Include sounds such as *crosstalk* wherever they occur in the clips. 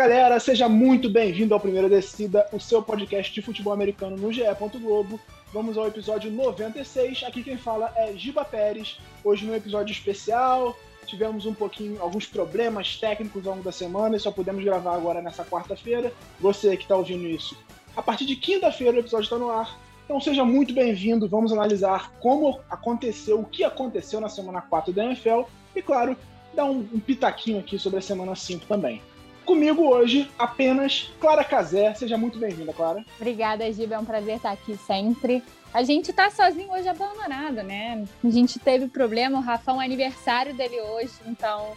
galera, seja muito bem-vindo ao Primeira Descida, o seu podcast de futebol americano no GE. Globo. Vamos ao episódio 96. Aqui quem fala é Giba Pérez. Hoje no episódio especial, tivemos um pouquinho, alguns problemas técnicos ao longo da semana e só pudemos gravar agora nessa quarta-feira. Você que está ouvindo isso, a partir de quinta-feira o episódio está no ar. Então seja muito bem-vindo. Vamos analisar como aconteceu, o que aconteceu na semana 4 da NFL e, claro, dar um, um pitaquinho aqui sobre a semana 5 também. Comigo hoje, apenas Clara Cazé. Seja muito bem-vinda, Clara. Obrigada, Giba. É um prazer estar aqui sempre. A gente tá sozinho hoje abandonado, né? A gente teve problema, o Rafão é aniversário dele hoje, então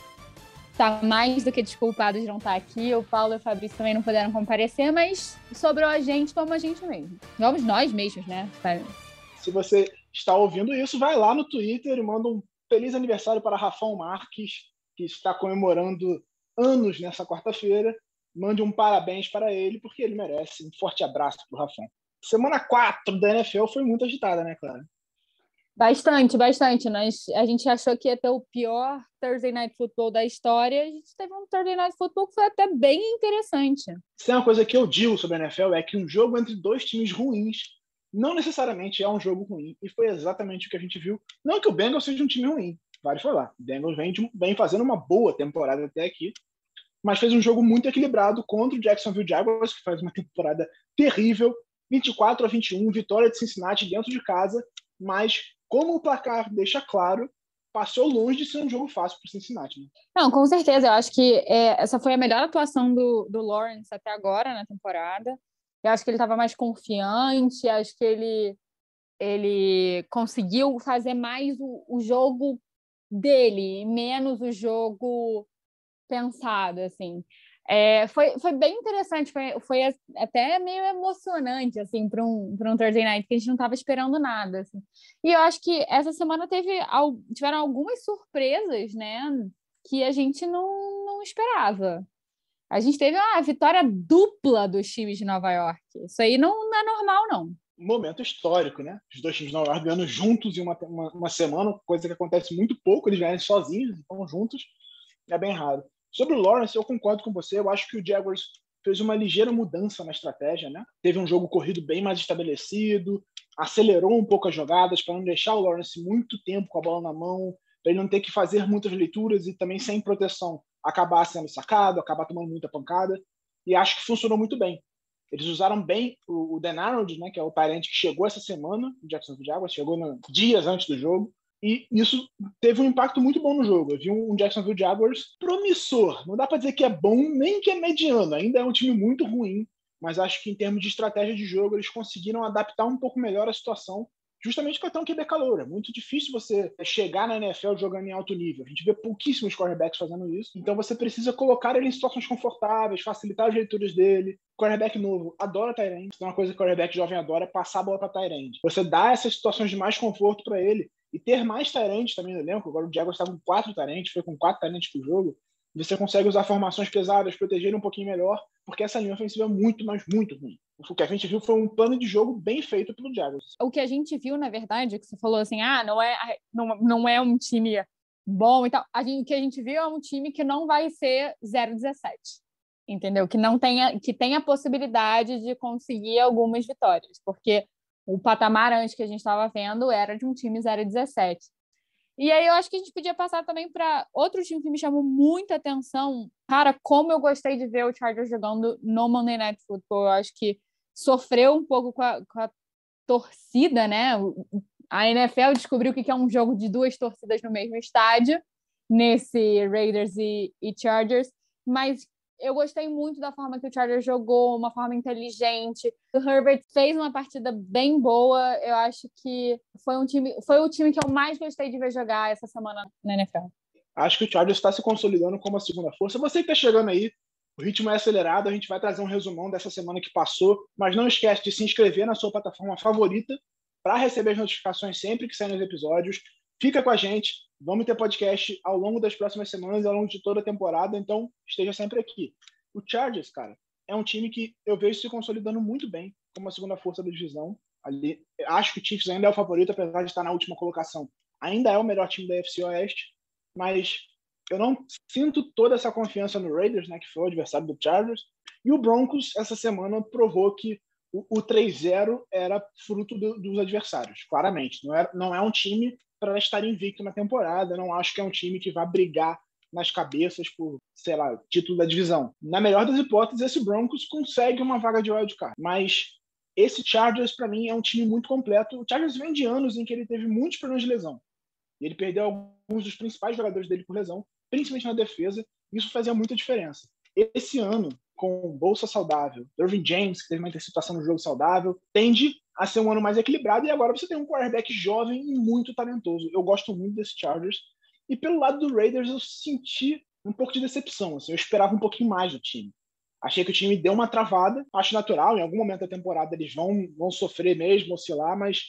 tá mais do que desculpado de não estar aqui. O Paulo e o Fabrício também não puderam comparecer, mas sobrou a gente como a gente mesmo. Vamos nós mesmos, né? Se você está ouvindo isso, vai lá no Twitter e manda um feliz aniversário para Rafão Marques, que está comemorando anos nessa quarta-feira. Mande um parabéns para ele, porque ele merece. Um forte abraço para o Rafão. Semana 4 da NFL foi muito agitada, né, Clara? Bastante, bastante. Nós, a gente achou que ia ter o pior Thursday Night Football da história. A gente teve um Thursday Night Football que foi até bem interessante. Se é uma coisa que eu digo sobre a NFL é que um jogo entre dois times ruins não necessariamente é um jogo ruim. E foi exatamente o que a gente viu. Não que o Bengals seja um time ruim, vale falar. O Bengals vem, de, vem fazendo uma boa temporada até aqui, mas fez um jogo muito equilibrado contra o Jacksonville Jaguars, que faz uma temporada terrível. 24 a 21, vitória de Cincinnati dentro de casa, mas como o placar deixa claro, passou longe de ser um jogo fácil para o Cincinnati. Né? Não, com certeza. Eu acho que é, essa foi a melhor atuação do, do Lawrence até agora na temporada. Eu acho que ele estava mais confiante, acho que ele, ele conseguiu fazer mais o, o jogo dele, menos o jogo pensado, assim. É, foi, foi bem interessante, foi, foi até meio emocionante, assim, para um, um Thursday Night, que a gente não estava esperando nada, assim. E eu acho que essa semana teve, tiveram algumas surpresas, né, que a gente não, não esperava. A gente teve uma vitória dupla dos times de Nova York. Isso aí não, não é normal, não. Momento histórico, né? Os dois times York ganhando juntos em uma, uma, uma semana, coisa que acontece muito pouco, eles ganham sozinhos, então juntos, é bem raro. Sobre o Lawrence, eu concordo com você. Eu acho que o Jaguars fez uma ligeira mudança na estratégia, né? Teve um jogo corrido bem mais estabelecido, acelerou um pouco as jogadas para não deixar o Lawrence muito tempo com a bola na mão, para ele não ter que fazer muitas leituras e também sem proteção acabar sendo sacado, acabar tomando muita pancada. E acho que funcionou muito bem. Eles usaram bem o, o Dan Arnold, né, que é o parente que chegou essa semana, o Jacksonville Jaguars, chegou no, dias antes do jogo. E isso teve um impacto muito bom no jogo. Eu vi um Jacksonville Jaguars promissor. Não dá para dizer que é bom, nem que é mediano. Ainda é um time muito ruim, mas acho que em termos de estratégia de jogo, eles conseguiram adaptar um pouco melhor a situação justamente para ter um QB calor. É muito difícil você chegar na NFL jogando em alto nível. A gente vê pouquíssimos quarterbacks fazendo isso. Então você precisa colocar ele em situações confortáveis, facilitar as leituras dele. Quarterback novo adora Tyrande. Então, uma coisa que o quarterback jovem adora é passar a bola para Tyrande. Você dá essas situações de mais conforto para ele e ter mais Tyrande também no elenco. Agora o Diego está com quatro Tyrande, foi com quatro Tyrande por jogo. Você consegue usar formações pesadas, proteger um pouquinho melhor, porque essa linha ofensiva é muito, mas muito ruim. O que a gente viu foi um plano de jogo bem feito pelo Jaguars. O que a gente viu, na verdade, é que você falou assim, ah, não é, não, não é um time bom e tal. A gente, o que a gente viu é um time que não vai ser 0-17, entendeu? Que não tenha, que tenha a possibilidade de conseguir algumas vitórias, porque o patamar antes que a gente estava vendo era de um time 0-17. E aí eu acho que a gente podia passar também para outro time que me chamou muita atenção. Cara, como eu gostei de ver o Chargers jogando no Monday Night Football. Eu acho que sofreu um pouco com a, com a torcida, né? A NFL descobriu o que é um jogo de duas torcidas no mesmo estádio, nesse Raiders e, e Chargers, mas eu gostei muito da forma que o Chargers jogou, uma forma inteligente. O Herbert fez uma partida bem boa. Eu acho que foi um time, foi o time que eu mais gostei de ver jogar essa semana na NFL. Acho que o Chargers está se consolidando como a segunda força. Você que está chegando aí, o ritmo é acelerado. A gente vai trazer um resumão dessa semana que passou, mas não esquece de se inscrever na sua plataforma favorita para receber as notificações sempre que saem os episódios. Fica com a gente, vamos ter podcast ao longo das próximas semanas, ao longo de toda a temporada, então esteja sempre aqui. O Chargers, cara, é um time que eu vejo se consolidando muito bem como a segunda força da divisão. Ali, acho que o Chiefs ainda é o favorito, apesar de estar na última colocação. Ainda é o melhor time da FC Oeste, mas eu não sinto toda essa confiança no Raiders, né, que foi o adversário do Chargers. E o Broncos, essa semana, provou que o, o 3-0 era fruto do, dos adversários, claramente. Não é, não é um time para estar invicto na temporada. Não acho que é um time que vai brigar nas cabeças por, sei lá, título da divisão. Na melhor das hipóteses, esse Broncos consegue uma vaga de wildcard. Mas esse Chargers, para mim, é um time muito completo. O Chargers vem de anos em que ele teve muitos problemas de lesão. Ele perdeu alguns dos principais jogadores dele por lesão, principalmente na defesa. Isso fazia muita diferença. Esse ano, com bolsa saudável, Irving James, que teve uma interceptação no jogo saudável, tende a ser um ano mais equilibrado. E agora você tem um quarterback jovem e muito talentoso. Eu gosto muito desse Chargers. E pelo lado do Raiders, eu senti um pouco de decepção. Assim, eu esperava um pouquinho mais do time. Achei que o time deu uma travada, acho natural, em algum momento da temporada eles vão, vão sofrer mesmo, oscilar, mas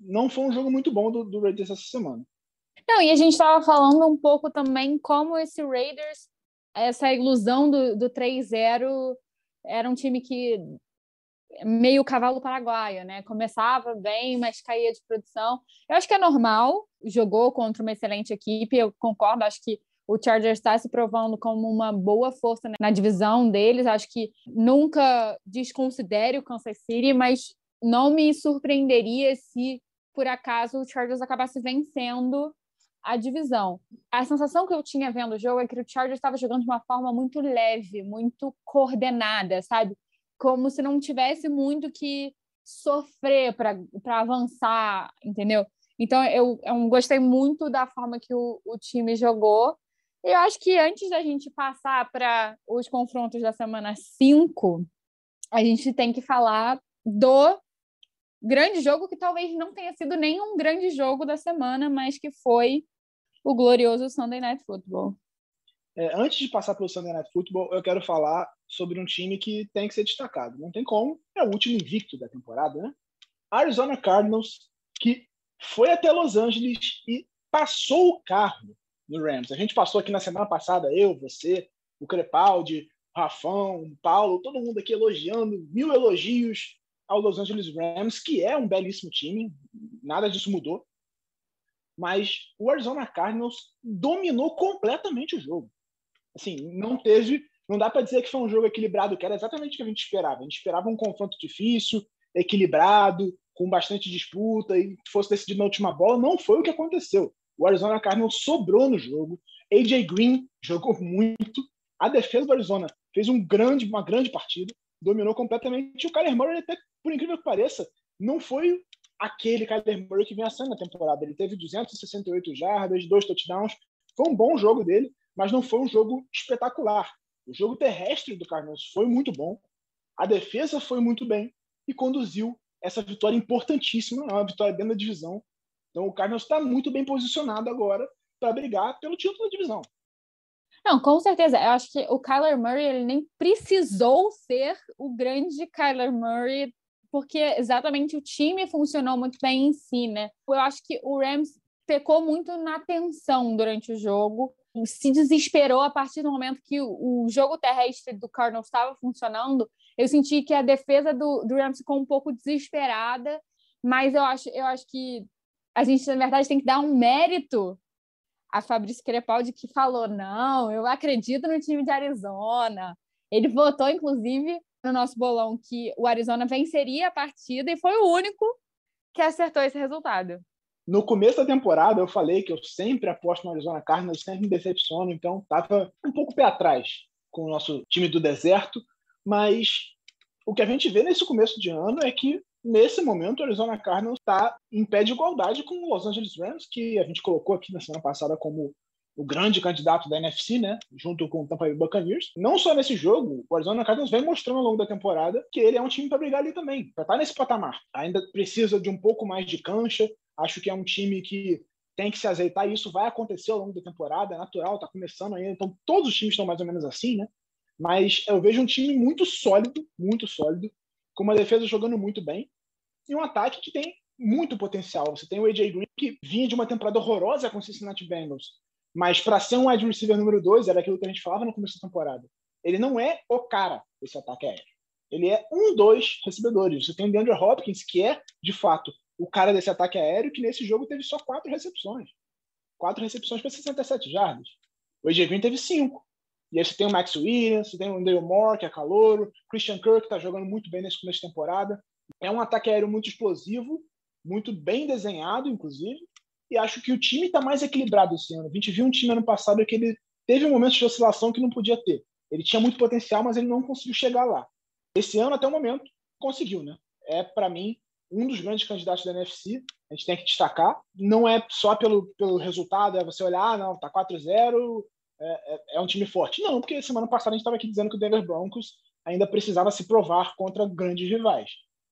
não foi um jogo muito bom do, do Raiders essa semana. Não, e a gente estava falando um pouco também como esse Raiders, essa ilusão do, do 3-0, era um time que meio cavalo paraguaio, né? Começava bem, mas caía de produção. Eu acho que é normal, jogou contra uma excelente equipe, eu concordo, acho que o Chargers está se provando como uma boa força na divisão deles. Acho que nunca desconsidere o Kansas City, mas não me surpreenderia se por acaso o Chargers acabasse vencendo a divisão. A sensação que eu tinha vendo o jogo é que o Chargers estava jogando de uma forma muito leve, muito coordenada, sabe? Como se não tivesse muito que sofrer para avançar, entendeu? Então eu, eu gostei muito da forma que o, o time jogou. Eu acho que antes da gente passar para os confrontos da semana 5, a gente tem que falar do grande jogo que talvez não tenha sido nenhum grande jogo da semana, mas que foi o glorioso Sunday Night Football. É, antes de passar pelo Sunday Night Football, eu quero falar sobre um time que tem que ser destacado. Não tem como, é o último invicto da temporada, né? Arizona Cardinals, que foi até Los Angeles e passou o carro no Rams. A gente passou aqui na semana passada, eu, você, o Crepaldi, o Rafão, o Paulo, todo mundo aqui elogiando, mil elogios ao Los Angeles Rams, que é um belíssimo time, nada disso mudou. Mas o Arizona Cardinals dominou completamente o jogo. Assim, não teve, não dá para dizer que foi um jogo equilibrado, que era exatamente o que a gente esperava. A gente esperava um confronto difícil, equilibrado, com bastante disputa e fosse decidido na última bola. Não foi o que aconteceu. O Arizona Cardinals sobrou no jogo. AJ Green jogou muito. A defesa do Arizona fez um grande, uma grande partida, dominou completamente. O Kyler Murray até por incrível que pareça, não foi aquele Kyler Murray que vinha sendo na temporada. Ele teve 268 jardas, dois touchdowns. Foi um bom jogo dele, mas não foi um jogo espetacular. O jogo terrestre do Cardinals foi muito bom, a defesa foi muito bem e conduziu essa vitória importantíssima, uma vitória dentro da divisão. Então o Cardinals está muito bem posicionado agora para brigar pelo título da divisão. Não, com certeza. Eu acho que o Kyler Murray ele nem precisou ser o grande Kyler Murray porque exatamente o time funcionou muito bem em si, né? Eu acho que o Rams pecou muito na tensão durante o jogo, se desesperou a partir do momento que o, jogo terrestre do Cardinals estava funcionando. Eu senti que a defesa do, do Rams ficou um pouco desesperada, mas eu acho, eu acho que a gente, na verdade, tem que dar um mérito a Fabrício Crepaldi, que falou: não, eu acredito no time de Arizona. Ele votou, inclusive, no nosso bolão que o Arizona venceria a partida e foi o único que acertou esse resultado. No começo da temporada, eu falei que eu sempre aposto no Arizona Cardinals, sempre me decepciono, então estava um pouco pé atrás com o nosso time do deserto, mas o que a gente vê nesse começo de ano é que nesse momento o Arizona Cardinals está em pé de igualdade com o Los Angeles Rams, que a gente colocou aqui na semana passada como o grande candidato da NFC, né, junto com o Tampa Bay Buccaneers. Não só nesse jogo, o Arizona Cardinals vem mostrando ao longo da temporada que ele é um time para brigar ali também, para estar tá nesse patamar. Ainda precisa de um pouco mais de cancha. Acho que é um time que tem que se azeitar e isso vai acontecer ao longo da temporada, é natural, está começando ainda, então todos os times estão mais ou menos assim, né? Mas eu vejo um time muito sólido, muito sólido, com uma defesa jogando muito bem e um ataque que tem muito potencial. Você tem o AJ Green, que vinha de uma temporada horrorosa com o Cincinnati Bengals, mas para ser um wide receiver número dois, era aquilo que a gente falava no começo da temporada. Ele não é o cara desse ataque aéreo. Ele é um, dois recebedores. Você tem o DeAndre Hopkins, que é, de fato, o cara desse ataque aéreo, que nesse jogo teve só quatro recepções. Quatro recepções para 67 jardas. O Green teve cinco. E aí você tem o Max Williams, você tem o Dale Moore, que é calouro, Christian Kirk, que está jogando muito bem nesse começo de temporada. É um ataque aéreo muito explosivo, muito bem desenhado, inclusive. E acho que o time está mais equilibrado esse ano. A gente viu um time ano passado que ele teve um momento de oscilação que não podia ter. Ele tinha muito potencial, mas ele não conseguiu chegar lá. Esse ano, até o momento, conseguiu, né? É, para mim, um dos grandes candidatos da NFC. A gente tem que destacar. Não é só pelo, pelo resultado, é você olhar, ah, não, tá 4-0, é, é, é, um time forte. Não, porque semana passada a gente estava aqui dizendo que o Denver Broncos ainda precisava se provar contra grandes rivais.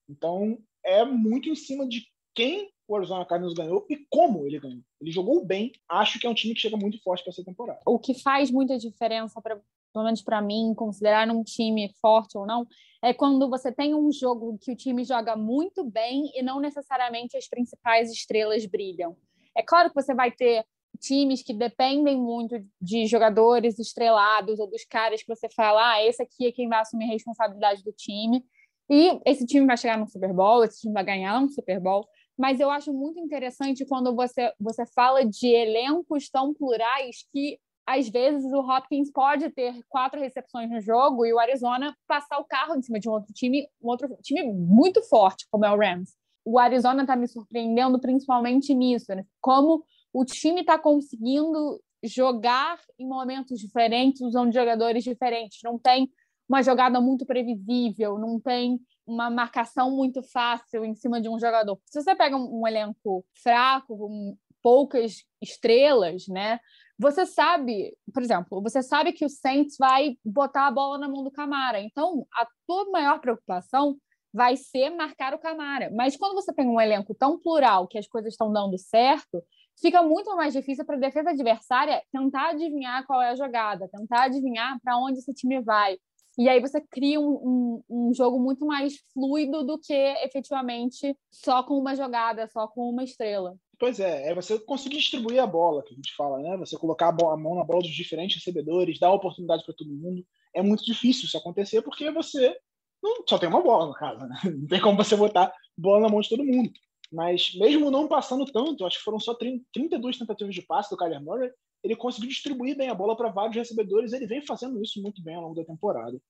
Então, é muito em cima de quem o Arizona Cardinals ganhou e como ele ganhou. Ele jogou bem, acho que é um time que chega muito forte para essa temporada. O que faz muita diferença para pelo menos para mim, considerar um time forte ou não, é quando você tem um jogo que o time joga muito bem e não necessariamente as principais estrelas brilham. É claro que você vai ter times que dependem muito de jogadores estrelados ou dos caras que você fala, ah, esse aqui é quem vai assumir a responsabilidade do time. E esse time vai chegar no Super Bowl, esse time vai ganhar um Super Bowl. Mas eu acho muito interessante quando você, você fala de elencos tão plurais que às vezes o Hopkins pode ter quatro recepções no jogo e o Arizona passar o carro em cima de um outro time, um outro time muito forte, como é o Rams. O Arizona está me surpreendendo principalmente nisso, né? como o time está conseguindo jogar em momentos diferentes, usando jogadores diferentes. Não tem uma jogada muito previsível, não tem uma marcação muito fácil em cima de um jogador. Se você pega um, um elenco fraco, com poucas estrelas, né? Você sabe, por exemplo, você sabe que o Saints vai botar a bola na mão do Camara. Então, a tua maior preocupação vai ser marcar o Camara. Mas quando você tem um elenco tão plural que as coisas estão dando certo, fica muito mais difícil para a defesa adversária tentar adivinhar qual é a jogada, tentar adivinhar para onde esse time vai. E aí você cria um, um, um, jogo muito mais fluido do que efetivamente só com uma jogada, só com uma estrela. Pois é, é você conseguir distribuir a bola, que a gente fala, né? Você colocar a, bola, a mão na bola dos diferentes recebedores, dar oportunidade para todo mundo. É muito difícil isso acontecer porque você não só tem uma bola no caso, né? *laughs* Não tem como você botar bola na mão de todo mundo. Mas mesmo não passando tanto, acho que foram só 30, 32 tentativas de passe do Kyler Murray, ele conseguiu distribuir bem a bola para vários recebedores. Ele vem fazendo isso muito bem ao longo da temporada.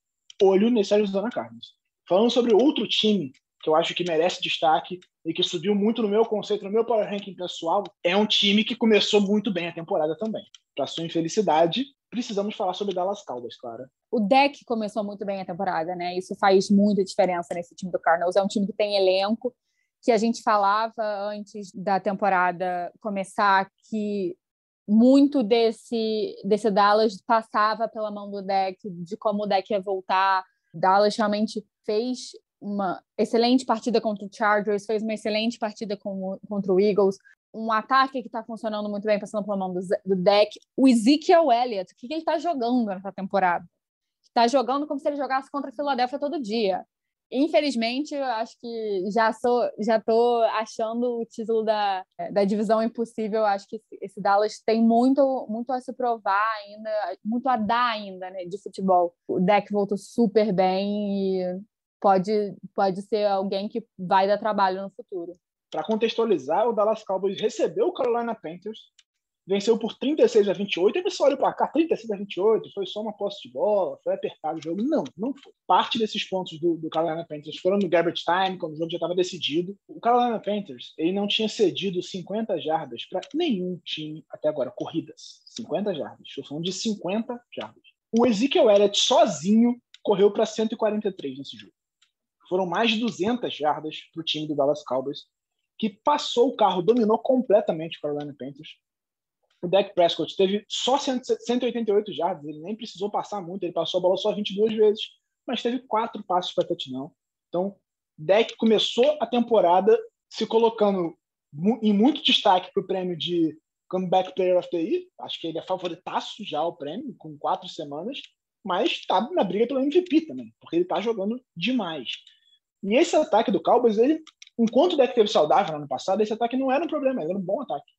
Olho nesse Arizona Cardinals. Falando sobre outro time que eu acho que merece destaque e que subiu muito no meu conceito, no meu power ranking pessoal, é um time que começou muito bem a temporada também. Para sua infelicidade, precisamos falar sobre Dallas Cowboys, claro. O deck começou muito bem a temporada, né? Isso faz muita diferença nesse time do Cardinals. É um time que tem elenco, que a gente falava antes da temporada começar que muito desse desse Dallas passava pela mão do deck, de como o deck ia voltar. Dallas realmente fez uma excelente partida contra o Chargers, fez uma excelente partida com, contra o Eagles, um ataque que está funcionando muito bem, passando pela mão do, do deck. O Ezekiel Elliott, o que, que ele está jogando nessa temporada? Está jogando como se ele jogasse contra a Philadelphia todo dia. Infelizmente, eu acho que já sou, já tô achando o título da, da divisão impossível. Acho que esse Dallas tem muito, muito a se provar ainda, muito a dar ainda, né, de futebol. O deck voltou super bem e pode, pode ser alguém que vai dar trabalho no futuro. Para contextualizar, o Dallas Cowboys recebeu o Carolina Panthers, venceu por 36 a 28. E você olha para cá, 36 a 28, foi só uma posse de bola, foi apertado o jogo. Não, não foi. Parte desses pontos do, do Carolina Panthers foram no garbage time, quando o jogo já estava decidido. O Carolina Panthers ele não tinha cedido 50 jardas para nenhum time até agora, corridas. 50 jardas. Estou falando de 50 jardas. O Ezekiel Elliott sozinho correu para 143 nesse jogo. Foram mais de 200 jardas para o time do Dallas Cowboys, que passou o carro, dominou completamente o Carolina Panthers. O Dak Prescott teve só 188 jardas, ele nem precisou passar muito, ele passou a bola só 22 vezes, mas teve quatro passos para touchdown. Então, Dak começou a temporada se colocando em muito destaque para o prêmio de Comeback Player of the Year. Acho que ele é favoritaço já ao prêmio, com quatro semanas, mas está na briga pelo MVP também, porque ele está jogando demais. E esse ataque do Cowboys, ele, enquanto o deck teve saudável no ano passado, esse ataque não era um problema, era um bom ataque.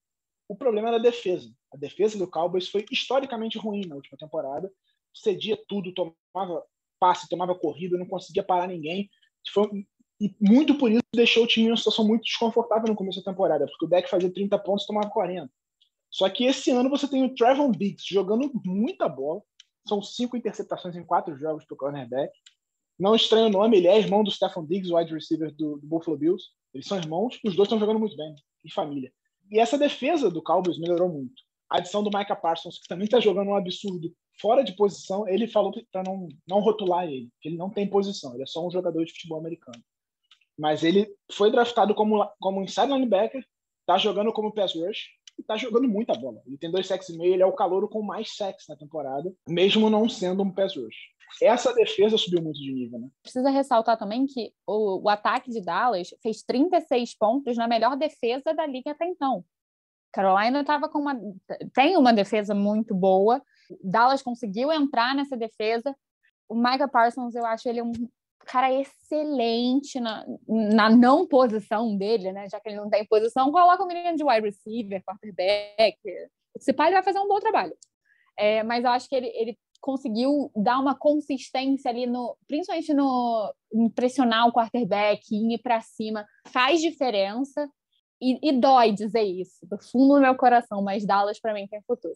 O problema era a defesa. A defesa do Cowboys foi historicamente ruim na última temporada. Cedia tudo, tomava passe, tomava corrida, não conseguia parar ninguém. Foi, e muito por isso deixou o time em uma situação muito desconfortável no começo da temporada, porque o deck fazia 30 pontos e tomava 40. Só que esse ano você tem o Trevon Diggs jogando muita bola. São cinco interceptações em quatro jogos para o cornerback. Não estranho o nome, ele é irmão do Stephen Diggs, wide receiver do, do Buffalo Bills. Eles são irmãos, os dois estão jogando muito bem, em família. E essa defesa do Cowboys melhorou muito. A adição do Micah Parsons, que também está jogando um absurdo fora de posição, ele falou para não, não rotular ele, que ele não tem posição, ele é só um jogador de futebol americano. Mas ele foi draftado como, como inside linebacker, está jogando como pass rush, e tá jogando muita bola. Ele tem dois sacks e meio, ele é o calouro com mais sacks na temporada, mesmo não sendo um pass rush. Essa defesa subiu muito de nível, né? Precisa ressaltar também que o, o ataque de Dallas fez 36 pontos na melhor defesa da liga até então. Carolina estava com uma tem uma defesa muito boa. Dallas conseguiu entrar nessa defesa. O Micah Parsons, eu acho ele um cara excelente na, na não posição dele, né? Já que ele não tem posição, coloca o menino de wide receiver, quarterback. Esse pai vai fazer um bom trabalho. É, mas eu acho que ele, ele conseguiu dar uma consistência ali no, principalmente no impressionar o quarterback, ir para cima, faz diferença. E, e, dói dizer isso, do fundo do meu coração, mas Dallas para mim tem futuro.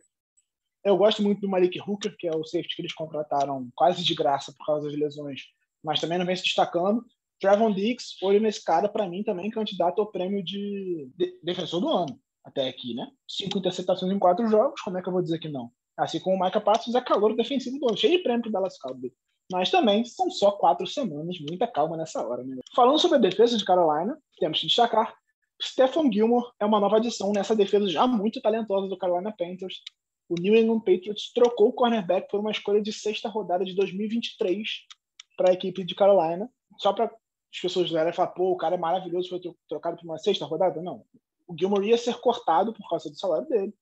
Eu gosto muito do Malik Hooker, que é o safety que eles contrataram quase de graça por causa das lesões mas também não vem se destacando. Trevon Diggs, olho nesse cara, para mim também candidato ao prêmio de, defensor do ano, até aqui, né? Cinco interceptações em quatro jogos, como é que eu vou dizer que não? Assim como o Micah Parsons é calor defensivo do ano, cheio de prêmio para Dallas Cowboys. Mas também são só quatro semanas, muita calma nessa hora. Né? Falando sobre a defesa de Carolina, temos que destacar Stephen Gilmore é uma nova adição nessa defesa já muito talentosa do Carolina Panthers. O New England Patriots trocou o cornerback por uma escolha de sexta rodada de 2023 para a equipe de Carolina, só para as pessoas olharem e falar, pô, o cara é maravilhoso, foi trocado para uma sexta rodada? Não. O Gilmore ia ser cortado por causa do salário dele.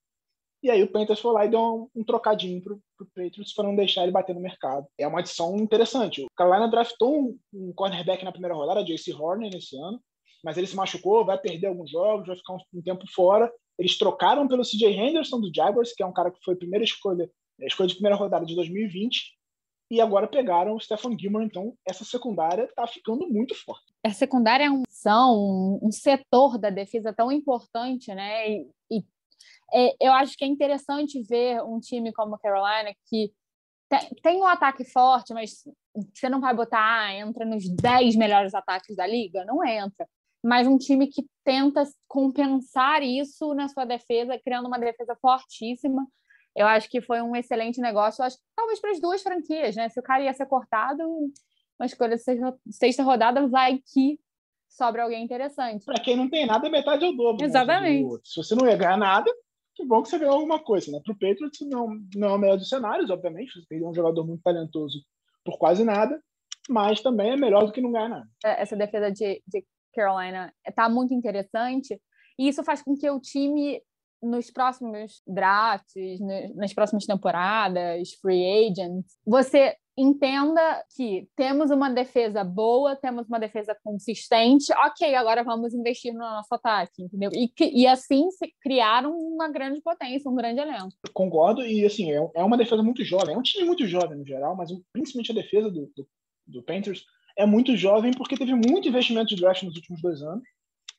E aí o Panthers foi lá e deu um, um trocadinho pro, pro Patriots para não deixar ele bater no mercado. É uma adição interessante. O Carolina draftou um, um cornerback na primeira rodada, J.C. Horner, nesse ano, mas ele se machucou, vai perder alguns jogos, vai ficar um, um tempo fora. Eles trocaram pelo C.J. Henderson do Jaguars, que é um cara que foi a primeira escolha, a escolha de primeira rodada de 2020, e agora pegaram o Stephen Gilmore, então essa secundária está ficando muito forte. A secundária é um, são um setor da defesa tão importante, né? E, e é, eu acho que é interessante ver um time como a Carolina que tem, tem um ataque forte, mas você não vai botar, ah, entra nos 10 melhores ataques da liga? Não entra. Mas um time que tenta compensar isso na sua defesa, criando uma defesa fortíssima eu acho que foi um excelente negócio, acho que talvez para as duas franquias, né? Se o cara ia ser cortado, uma escolha sexta, sexta rodada vai que sobra alguém interessante. Para quem não tem nada, metade é o dobro. Né, Exatamente. Né? Se você não ia ganhar nada, que bom que você ganhou alguma coisa, né? Para o Patriots não, não é o melhor dos cenários, obviamente, você perdeu um jogador muito talentoso por quase nada, mas também é melhor do que não ganhar nada. É, essa defesa de, de Carolina está muito interessante, e isso faz com que o time nos próximos drafts, nas próximas temporadas, free agents, você entenda que temos uma defesa boa, temos uma defesa consistente, ok, agora vamos investir no nosso ataque, entendeu? E, e assim se criaram uma grande potência, um grande elenco. Concordo, e assim, é, é uma defesa muito jovem, é um time muito jovem no geral, mas principalmente a defesa do, do, do Panthers é muito jovem porque teve muito investimento de draft nos últimos dois anos,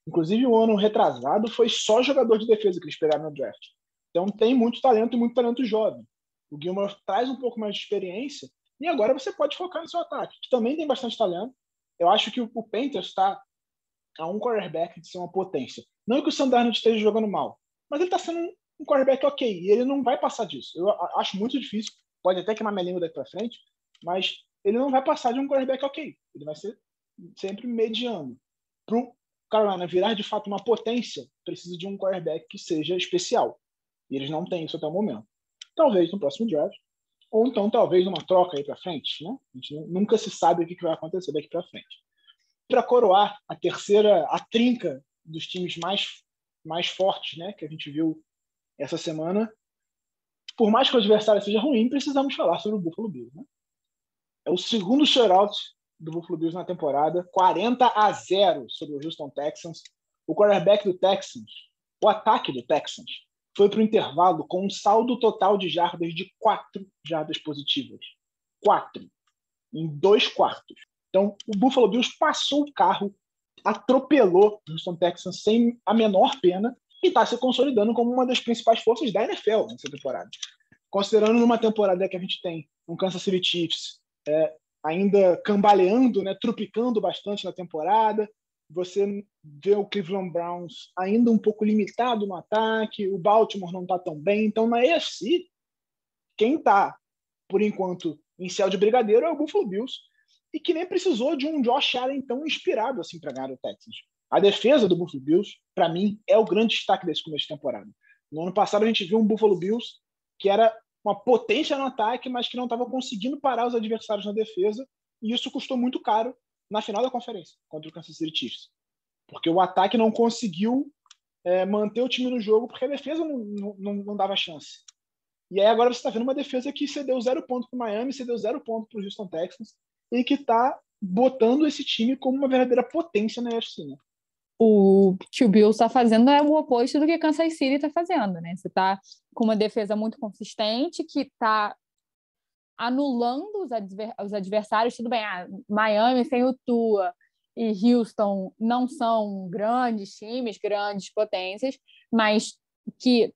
Inclusive, o ano retrasado foi só jogador de defesa que eles pegaram no draft. Então, tem muito talento e muito talento jovem. O Gilmore traz um pouco mais de experiência e agora você pode focar no seu ataque, que também tem bastante talento. Eu acho que o, Panthers está a um quarterback de ser uma potência. Não que o Sandarno esteja jogando mal, mas ele está sendo um quarterback ok e ele não vai passar disso. Eu acho muito difícil. Pode até queimar minha língua daqui para frente, mas ele não vai passar de um quarterback ok. Ele vai ser sempre mediano. Pro, Carolina virar de fato uma potência, precisa de um quarterback que seja especial. E eles não têm isso até o momento. Talvez no próximo draft, ou então talvez numa troca aí para frente, né? A gente nunca se sabe o que vai acontecer daqui para frente. Para coroar a terceira, a trinca dos times mais mais fortes, né, que a gente viu essa semana, por mais que o adversário seja ruim, precisamos falar sobre o Buffalo Bills, né? É o segundo shutout do Buffalo Bills na temporada, 40 a 0 sobre o Houston Texans. O quarterback do Texans, o ataque do Texans, foi para o intervalo com um saldo total de jardas de quatro jardas positivas. Quatro. Em dois quartos. Então, o Buffalo Bills passou o carro, atropelou o Houston Texans sem a menor pena. e está se consolidando como uma das principais forças da NFL nessa temporada. Considerando numa temporada que a gente tem um Kansas City Chiefs é, ainda cambaleando, né, trupicando bastante na temporada, você vê o Cleveland Browns ainda um pouco limitado no ataque, o Baltimore não está tão bem. Então, na EFC, quem está, por enquanto, em céu de brigadeiro é o Buffalo Bills, e que nem precisou de um Josh Allen tão inspirado assim para ganhar o Texans. A defesa do Buffalo Bills, para mim, é o grande destaque desse começo de temporada. No ano passado, a gente viu um Buffalo Bills que era uma potência no ataque, mas que não estava conseguindo parar os adversários na defesa, e isso custou muito caro na final da conferência contra o Kansas City Chiefs. Porque o ataque não conseguiu é, manter o time no jogo porque a defesa não, não, não dava chance. E aí agora você está vendo uma defesa que cedeu zero ponto para o Miami, cedeu zero ponto para o Houston Texans e que está botando esse time como uma verdadeira potência na UFC. Né? O que o Bill está fazendo é o oposto do que Kansas City está fazendo, né? Você está com uma defesa muito consistente que está anulando os, adver os adversários. Tudo bem, ah, Miami sem o Tua e Houston não são grandes times, grandes potências, mas que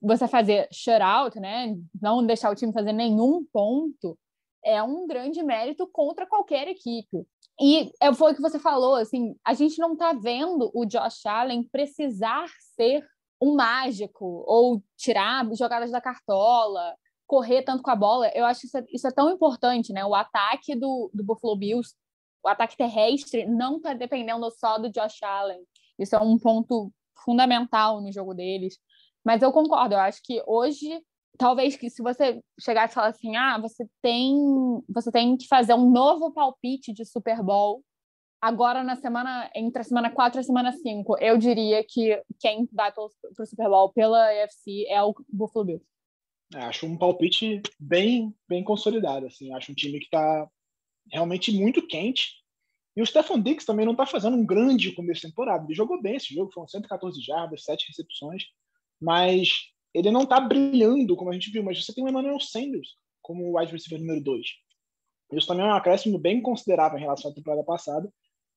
você fazer shutout, né, não deixar o time fazer nenhum ponto, é um grande mérito contra qualquer equipe. E é, foi o que você falou, assim, a gente não está vendo o Josh Allen precisar ser um mágico ou tirar jogadas da cartola correr tanto com a bola. Eu acho que isso é, isso é tão importante, né? O ataque do, do Buffalo Bills, o ataque terrestre, não está dependendo só do Josh Allen. Isso é um ponto fundamental no jogo deles. Mas eu concordo, eu acho que hoje, talvez que se você chegar e falar assim, ah, você tem, você tem que fazer um novo palpite de Super Bowl agora na semana, entre a semana 4 e a semana 5, eu diria que quem vai para o Super Bowl pela UFC é o Buffalo Bills. É, acho um palpite bem, bem consolidado. Assim. Acho um time que está realmente muito quente. E o Stefan Diggs também não está fazendo um grande começo de temporada. Ele jogou bem esse jogo, foram 114 jardas, 7 recepções, mas ele não está brilhando como a gente viu. Mas você tem o Emmanuel Sanders como o wide receiver número 2. Isso também é um acréscimo bem considerável em relação à temporada passada,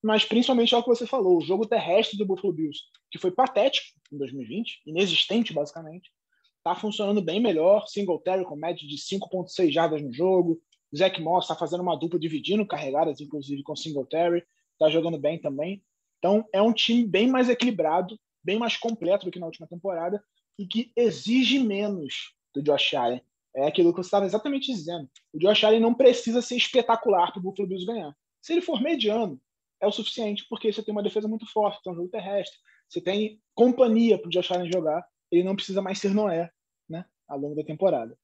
mas principalmente ao que você falou, o jogo terrestre do Buffalo Bills, que foi patético em 2020, inexistente basicamente, está funcionando bem melhor. Singletary com média de 5,6 jardas no jogo. Zach Moss está fazendo uma dupla dividindo carregadas, inclusive com Singletary. Está jogando bem também. Então, é um time bem mais equilibrado, bem mais completo do que na última temporada e que exige menos do Josh Allen. É aquilo que você estava exatamente dizendo. O Josh Allen não precisa ser espetacular para o Buffalo Bills ganhar. Se ele for mediano, é o suficiente, porque você tem uma defesa muito forte, tem um jogo terrestre, você tem companhia para o Josh Allen jogar, ele não precisa mais ser Noé, né, ao longo da temporada.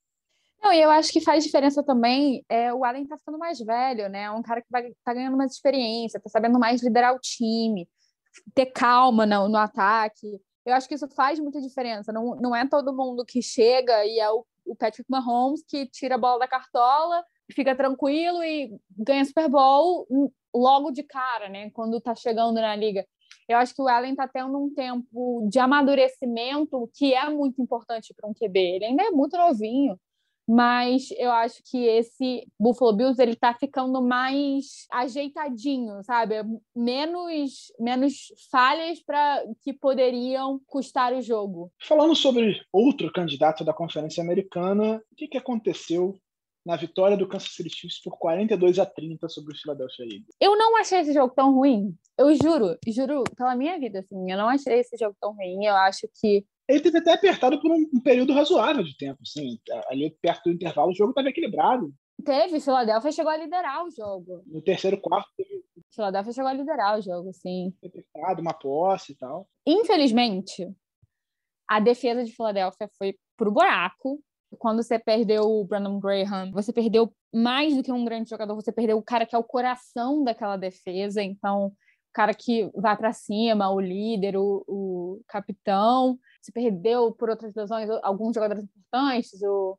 Não, e eu acho que faz diferença também é, o Allen tá ficando mais velho, né? É um cara que vai tá ganhando mais experiência, tá sabendo mais liderar o time, ter calma no, no ataque. Eu acho que isso faz muita diferença. Não, não é todo mundo que chega e é o, o Patrick Mahomes que tira a bola da cartola, fica tranquilo e ganha Super Bowl logo de cara, né? Quando tá chegando na liga. Eu acho que o Allen está tendo um tempo de amadurecimento que é muito importante para um QB. Ele ainda é muito novinho, mas eu acho que esse Buffalo Bills ele tá ficando mais ajeitadinho, sabe? Menos menos falhas para que poderiam custar o jogo. Falando sobre outro candidato da Conferência Americana, o que, que aconteceu na vitória do Kansas City Chiefs por 42 a 30 sobre o Philadelphia Eagles. Eu não achei esse jogo tão ruim. Eu juro, juro pela minha vida, assim, eu não achei esse jogo tão ruim. Eu acho que ele teve até apertado por um, um período razoável de tempo, assim, ali perto do intervalo o jogo estava equilibrado. Teve, Philadelphia chegou a liderar o jogo. No terceiro quarto teve Philadelphia chegou a liderar o jogo, sim. Apertado, uma posse e tal. Infelizmente, a defesa de Philadelphia foi pro buraco quando você perdeu o Brandon Graham, você perdeu mais do que um grande jogador, você perdeu o cara que é o coração daquela defesa, então o cara que vai para cima, o líder, o, o, capitão. Você perdeu por outras lesões alguns jogadores importantes, o,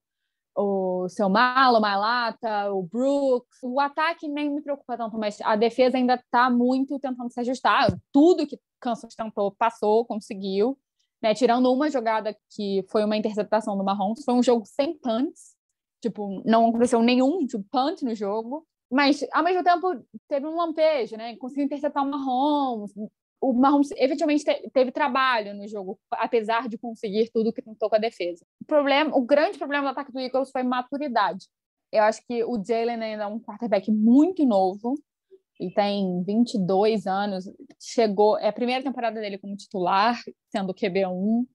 o seu Malo, Malata, o Brooks. O ataque nem me preocupa tanto, mas a defesa ainda está muito tentando se ajustar. Tudo que Kansas tentou, passou, conseguiu. Né? Tirando uma jogada que foi uma interceptação do Mahomes, foi um jogo sem punts. Tipo, não aconteceu nenhum tipo, punt no jogo. Mas, ao mesmo tempo, teve um lampejo, né? Conseguiu interceptar o Mahomes. O, Mahomes efetivamente teve trabalho no jogo, apesar de conseguir tudo que tentou com a defesa. O problema, o grande problema do ataque do Eagles foi maturidade. Eu acho que o Jalen ainda é um quarterback muito novo e tem 22 anos. Chegou, é a primeira temporada dele como titular, sendo QB1.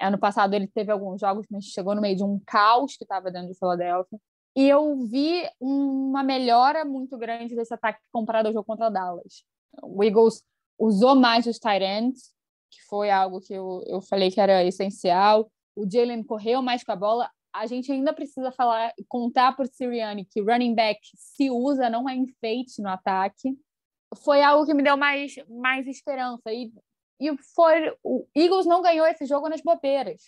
Ano passado ele teve alguns jogos, mas chegou no meio de um caos que estava dentro de Filadélfia. E eu vi uma melhora muito grande desse ataque comparado ao jogo contra Dallas. O Eagles usou mais os tight ends, que foi algo que eu, eu falei que era essencial. O Jalen correu mais com a bola. A gente ainda precisa falar, contar por Sirianni que running back se usa, não é enfeite no ataque. Foi algo que me deu mais, mais esperança. E, e foi, o Eagles não ganhou esse jogo nas bobeiras.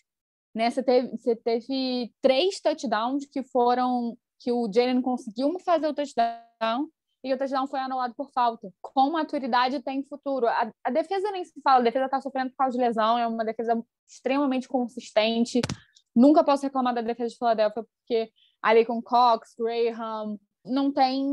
Né? Você, teve, você teve três touchdowns que foram que o Jalen conseguiu fazer o touchdown e o touchdown foi anulado por falta. Com maturidade tem futuro. A, a defesa nem se fala, a defesa está sofrendo por causa de lesão, é uma defesa extremamente consistente. Nunca posso reclamar da defesa de Filadélfia, porque ali com Cox, Graham, não tem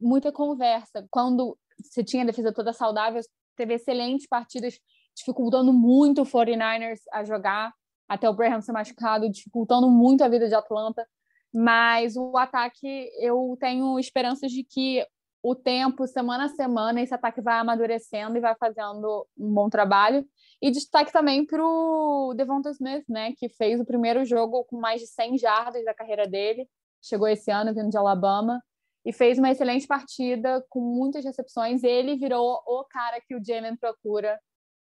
muita conversa. Quando você tinha a defesa toda saudável, teve excelentes partidas, dificultando muito o 49ers a jogar, até o Graham ser machucado, dificultando muito a vida de Atlanta. Mas o ataque, eu tenho esperanças de que o tempo, semana a semana, esse ataque vai amadurecendo e vai fazendo um bom trabalho. E destaque também para o Devonta Smith, né, que fez o primeiro jogo com mais de 100 jardas da carreira dele. Chegou esse ano vindo de Alabama e fez uma excelente partida com muitas recepções. Ele virou o cara que o Jalen procura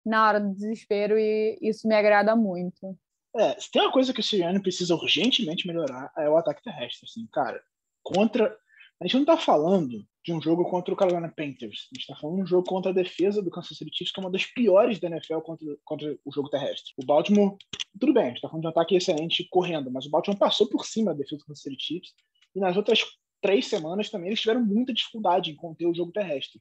na hora do desespero e isso me agrada muito. É, se tem uma coisa que o Sirianni precisa urgentemente melhorar é o ataque terrestre, assim, cara. Contra a gente não está falando de um jogo contra o Carolina Panthers. A gente está falando de um jogo contra a defesa do Kansas City Chiefs, que é uma das piores da NFL contra, contra o jogo terrestre. O Baltimore, tudo bem, a gente está falando de um ataque excelente correndo, mas o Baltimore passou por cima da defesa do Kansas City Chiefs. E nas outras três semanas também eles tiveram muita dificuldade em conter o jogo terrestre.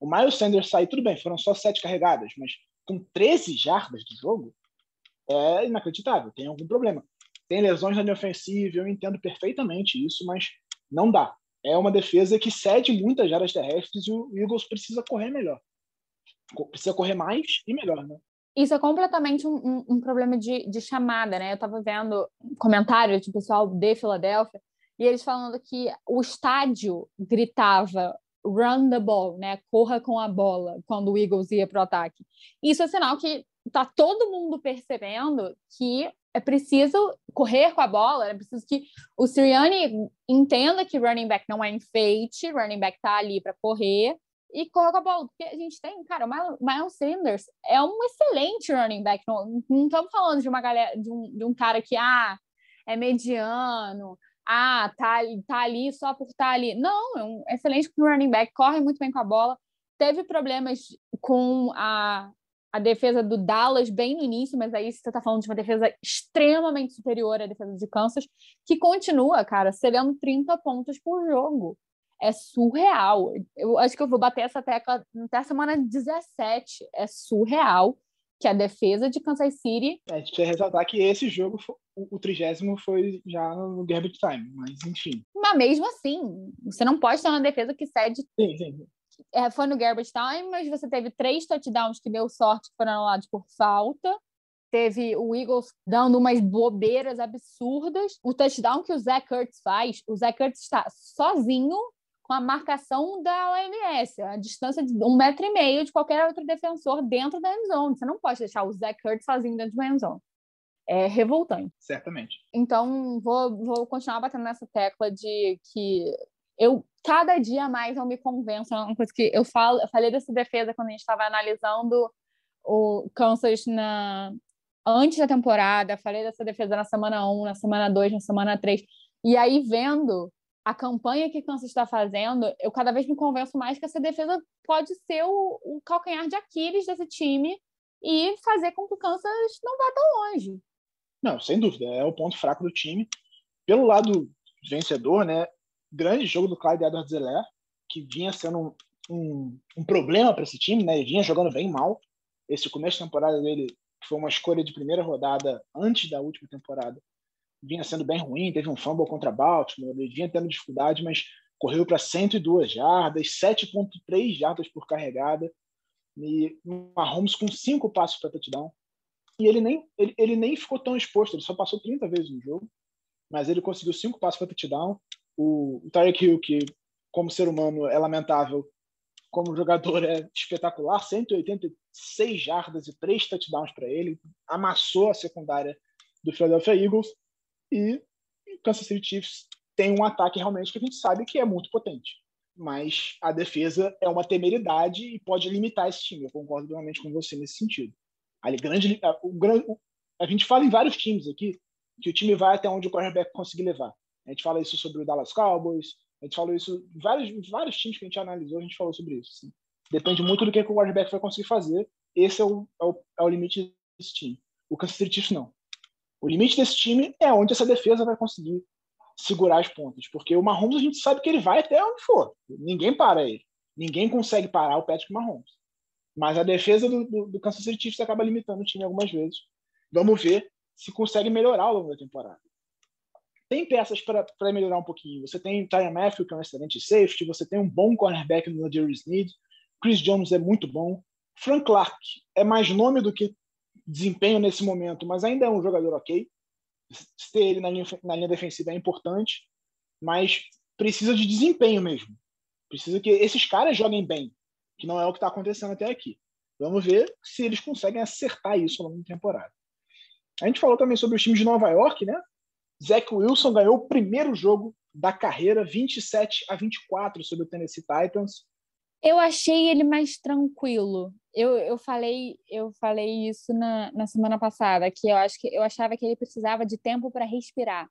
O Miles Sanders saiu, tudo bem, foram só sete carregadas, mas com 13 jardas de jogo, é inacreditável, tem algum problema. Tem lesões na linha ofensiva, eu entendo perfeitamente isso, mas não dá é uma defesa que cede muitas áreas terrestres e o Eagles precisa correr melhor. Precisa correr mais e melhor, né? Isso é completamente um, um, um problema de, de, chamada, né? Eu estava vendo comentários de pessoal de Filadélfia e eles falando que o estádio gritava run the ball, né? Corra com a bola quando o Eagles ia para o ataque. Isso é sinal que tá todo mundo percebendo que é preciso correr com a bola, é preciso que o Sirianni entenda que running back não é enfeite, running back tá ali para correr e corra com a bola, porque a gente tem, cara, o Miles Sanders é um excelente running back, não, estamos falando de uma galera, de um, de um cara que, ah, é mediano, ah, tá, tá ali só por estar tá ali. Não, é um excelente running back, corre muito bem com a bola, teve problemas com a a defesa do Dallas bem no início, mas aí você está falando de uma defesa extremamente superior à defesa de Kansas, que continua, cara, cedendo 30 pontos por jogo. É surreal. Eu acho que eu vou bater essa tecla até a semana 17. É surreal que a defesa de Kansas City. É, a gente precisa ressaltar que esse jogo, o trigésimo, foi já no garbage time, mas enfim. Mas mesmo assim, você não pode ter uma defesa que cede sim, sim é, foi no garbage time, mas você teve três touchdowns que deu sorte que foram anulados por falta. Teve o Eagles dando umas bobeiras absurdas. O touchdown que o Zach Kurtz faz, o Zach Kurtz está sozinho com a marcação da OMS, a distância de um metro e meio de qualquer outro defensor dentro da endzone. Você não pode deixar o Zach Kurtz sozinho dentro de uma endzone. É revoltante. Certamente. Então, vou, vou continuar batendo nessa tecla de que eu cada dia mais eu me convenço, é uma coisa que eu falo, eu falei dessa defesa quando a gente estava analisando o Kansas na antes da temporada, falei dessa defesa na semana 1, na semana 2, na semana 3. E aí vendo a campanha que Kansas está fazendo, eu cada vez me convenço mais que essa defesa pode ser o, o calcanhar de Aquiles desse time e fazer com que o Kansas não vá tão longe. Não, sem dúvida, é o ponto fraco do time. Pelo lado vencedor, né? Grande jogo do Clyde edwards helaire que vinha sendo um, um, um problema para esse time, né? Ele vinha jogando bem mal. Esse começo de temporada dele foi uma escolha de primeira rodada antes da última temporada. Vinha sendo bem ruim, teve um fumble contra Baltimore, ele vinha tendo dificuldade, mas correu para 102 jardas, 7.3 jardas por carregada. E Mahomes com cinco passos para touchdown. E ele nem, ele, ele nem ficou tão exposto, ele só passou 30 vezes no jogo, mas ele conseguiu cinco passos para touchdown. O, Tyreek Hill, que como ser humano é lamentável, como jogador é espetacular, 186 jardas e três touchdowns para ele, amassou a secundária do Philadelphia Eagles e o Kansas City Chiefs tem um ataque realmente que a gente sabe que é muito potente. Mas a defesa é uma temeridade e pode limitar esse time. Eu concordo plenamente com você nesse sentido. Ali, grande, grande, a gente fala em vários times aqui que o time vai até onde o quarterback conseguir levar. A gente fala isso sobre o Dallas Cowboys, a gente falou isso em vários, vários times que a gente analisou, a gente falou sobre isso. Assim. Depende muito do que, que o quarterback vai conseguir fazer. Esse é o, é o, é o limite desse time. O Kansas City Chiefs não. O limite desse time é onde essa defesa vai conseguir segurar as pontas. Porque o Mahomes a gente sabe que ele vai até onde for. Ninguém para ele. Ninguém consegue parar o Patrick Mahomes. Mas a defesa do, do, do Kansas City Chiefs acaba limitando o time algumas vezes. Vamos ver se consegue melhorar ao longo da temporada tem peças para melhorar um pouquinho. Você tem Tyron Matthew, que é um excelente safety, você tem um bom cornerback no Darius Need, Chris Jones é muito bom, Frank Clark é mais nome do que desempenho nesse momento, mas ainda é um jogador ok. Ter ele na linha, na linha defensiva é importante, mas precisa de desempenho mesmo. Precisa que esses caras joguem bem, que não é o que está acontecendo até aqui. Vamos ver se eles conseguem acertar isso ao longo da temporada. A gente falou também sobre os times de Nova York, né? Zach Wilson ganhou o primeiro jogo da carreira, 27 a 24 sobre o Tennessee Titans. Eu achei ele mais tranquilo. Eu, eu falei eu falei isso na, na semana passada, que eu acho que eu achava que ele precisava de tempo para respirar.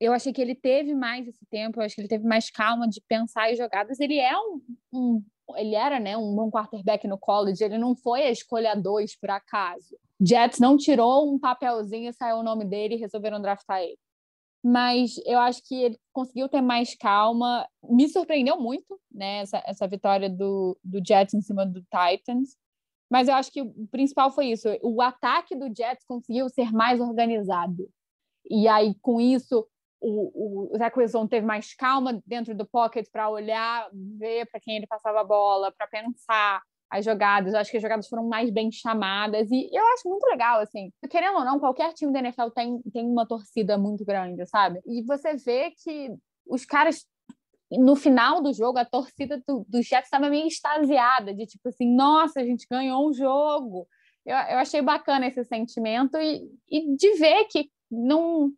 Eu achei que ele teve mais esse tempo, eu acho que ele teve mais calma de pensar as jogadas. Ele é um, um ele era né, um bom quarterback no college, ele não foi a escolha dois por acaso. Jets não tirou um papelzinho e saiu o nome dele e resolveram draftar ele. Mas eu acho que ele conseguiu ter mais calma. Me surpreendeu muito né, essa, essa vitória do, do Jets em cima do Titans. Mas eu acho que o principal foi isso. O ataque do Jets conseguiu ser mais organizado. E aí, com isso, o, o Zach Wilson teve mais calma dentro do pocket para olhar, ver para quem ele passava a bola, para pensar as jogadas. Eu acho que as jogadas foram mais bem chamadas e eu acho muito legal, assim. Querendo ou não, qualquer time da NFL tem, tem uma torcida muito grande, sabe? E você vê que os caras no final do jogo, a torcida do, do Jets estava meio extasiada, de tipo assim, nossa, a gente ganhou um jogo. Eu, eu achei bacana esse sentimento e, e de ver que não,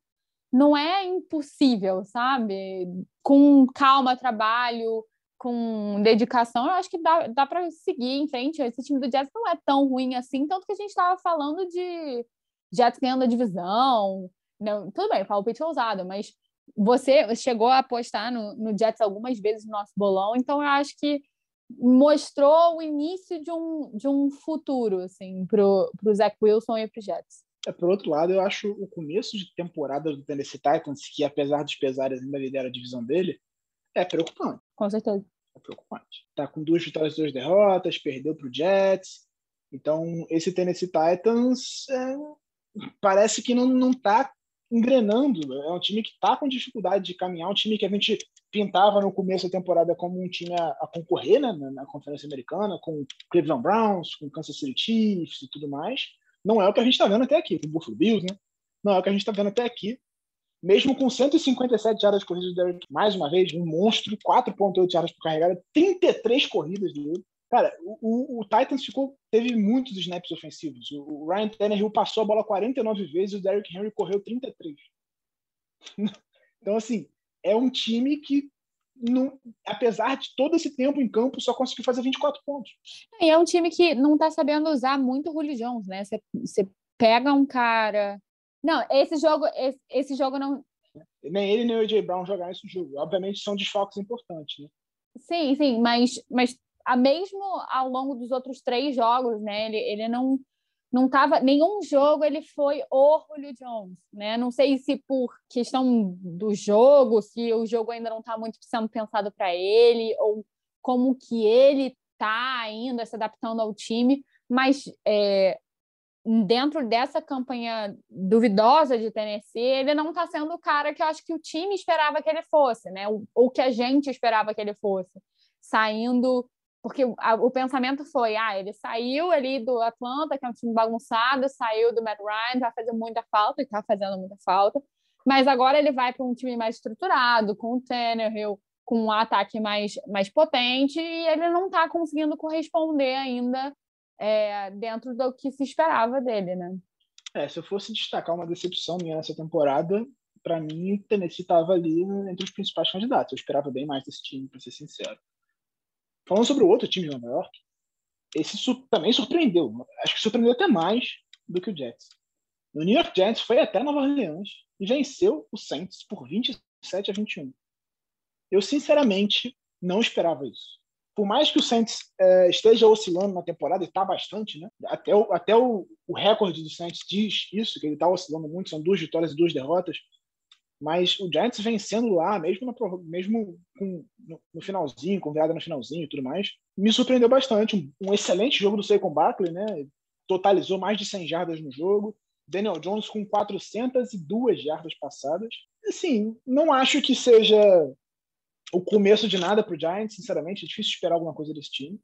não é impossível, sabe? Com calma, trabalho, com dedicação, eu acho que dá, dá para seguir em frente. Esse time do Jets não é tão ruim assim, tanto que a gente estava falando de Jets ganhando a divisão. Não, tudo bem, palpite ousado, mas você chegou a apostar no, no Jets algumas vezes no nosso bolão, então eu acho que mostrou o início de um, de um futuro assim, para o Zach Wilson e para os Jets. É, por outro lado, eu acho o começo de temporada do Tennessee Titans, que apesar dos pesares ainda lidera a divisão dele, é preocupante. Com certeza. É preocupante. Tá com duas vitórias e duas derrotas, perdeu para o Jets. Então, esse Tennessee Titans é, parece que não, não tá engrenando. É um time que está com dificuldade de caminhar, um time que a gente pintava no começo da temporada como um time a, a concorrer né, na, na Conferência Americana, com Cleveland Browns, com Kansas City Chiefs e tudo mais não é o que a gente está vendo até aqui, com o Buffalo Bills, né? Não é o que a gente está vendo até aqui. Mesmo com 157 jardas corridas de Derrick, mais uma vez, um monstro, 4.8 jardas por carregada, 33 corridas dele. Cara, o, o, Titans ficou, teve muitos snaps ofensivos. O, o Ryan Tannehill passou a bola 49 vezes e o Derrick Henry correu 33. *laughs* então, assim, é um time que não, apesar de todo esse tempo em campo, só conseguiu fazer 24 pontos. E é um time que não está sabendo usar muito o Julio Jones, né? Você pega um cara. Não, esse jogo, esse, esse jogo não. Nem ele nem o AJ Brown jogaram esse jogo. Obviamente são desfalques importantes, né? Sim, sim, mas, mas a mesmo ao longo dos outros três jogos, né? Ele, ele não não tava nenhum jogo ele foi o Julio Jones, né? Não sei se por questão do jogo, se o jogo ainda não está muito sendo pensado para ele ou como que ele está ainda se adaptando ao time, mas é, dentro dessa campanha duvidosa de Tennessee, ele não está sendo o cara que eu acho que o time esperava que ele fosse, né? Ou, que a gente esperava que ele fosse, saindo porque a, o pensamento foi, ah, ele saiu ali do Atlanta, que é um time bagunçado, saiu do Matt Ryan, vai fazer muita falta, e está fazendo muita falta, mas agora ele vai para um time mais estruturado, com o Tannehill, com um ataque mais, mais potente, e ele não está conseguindo corresponder ainda é, dentro do que se esperava dele, né? É, se eu fosse destacar uma decepção minha nessa temporada, para mim, Tennessee estava ali entre os principais candidatos. Eu esperava bem mais desse time, para ser sincero. Falando sobre o outro time de Nova York, esse su também surpreendeu. Acho que surpreendeu até mais do que o Jets. O New York Jets foi até Nova Orleans e venceu o Saints por 27 a 21. Eu, sinceramente, não esperava isso. Por mais que o Saints é, esteja oscilando na temporada, e está bastante, né? Até, o, até o, o recorde do Saints diz isso, que ele está oscilando muito, são duas vitórias e duas derrotas. Mas o Giants vencendo lá, mesmo, na, mesmo com, no, no, finalzinho, com virada no finalzinho e tudo mais, me surpreendeu bastante. Um, um excelente jogo do Saquon Barkley, né? Totalizou mais de 100 jardas no jogo. Daniel Jones com 402 jardas passadas. Assim, não acho que seja o começo de nada para o Giants, sinceramente. É difícil esperar alguma coisa desse time.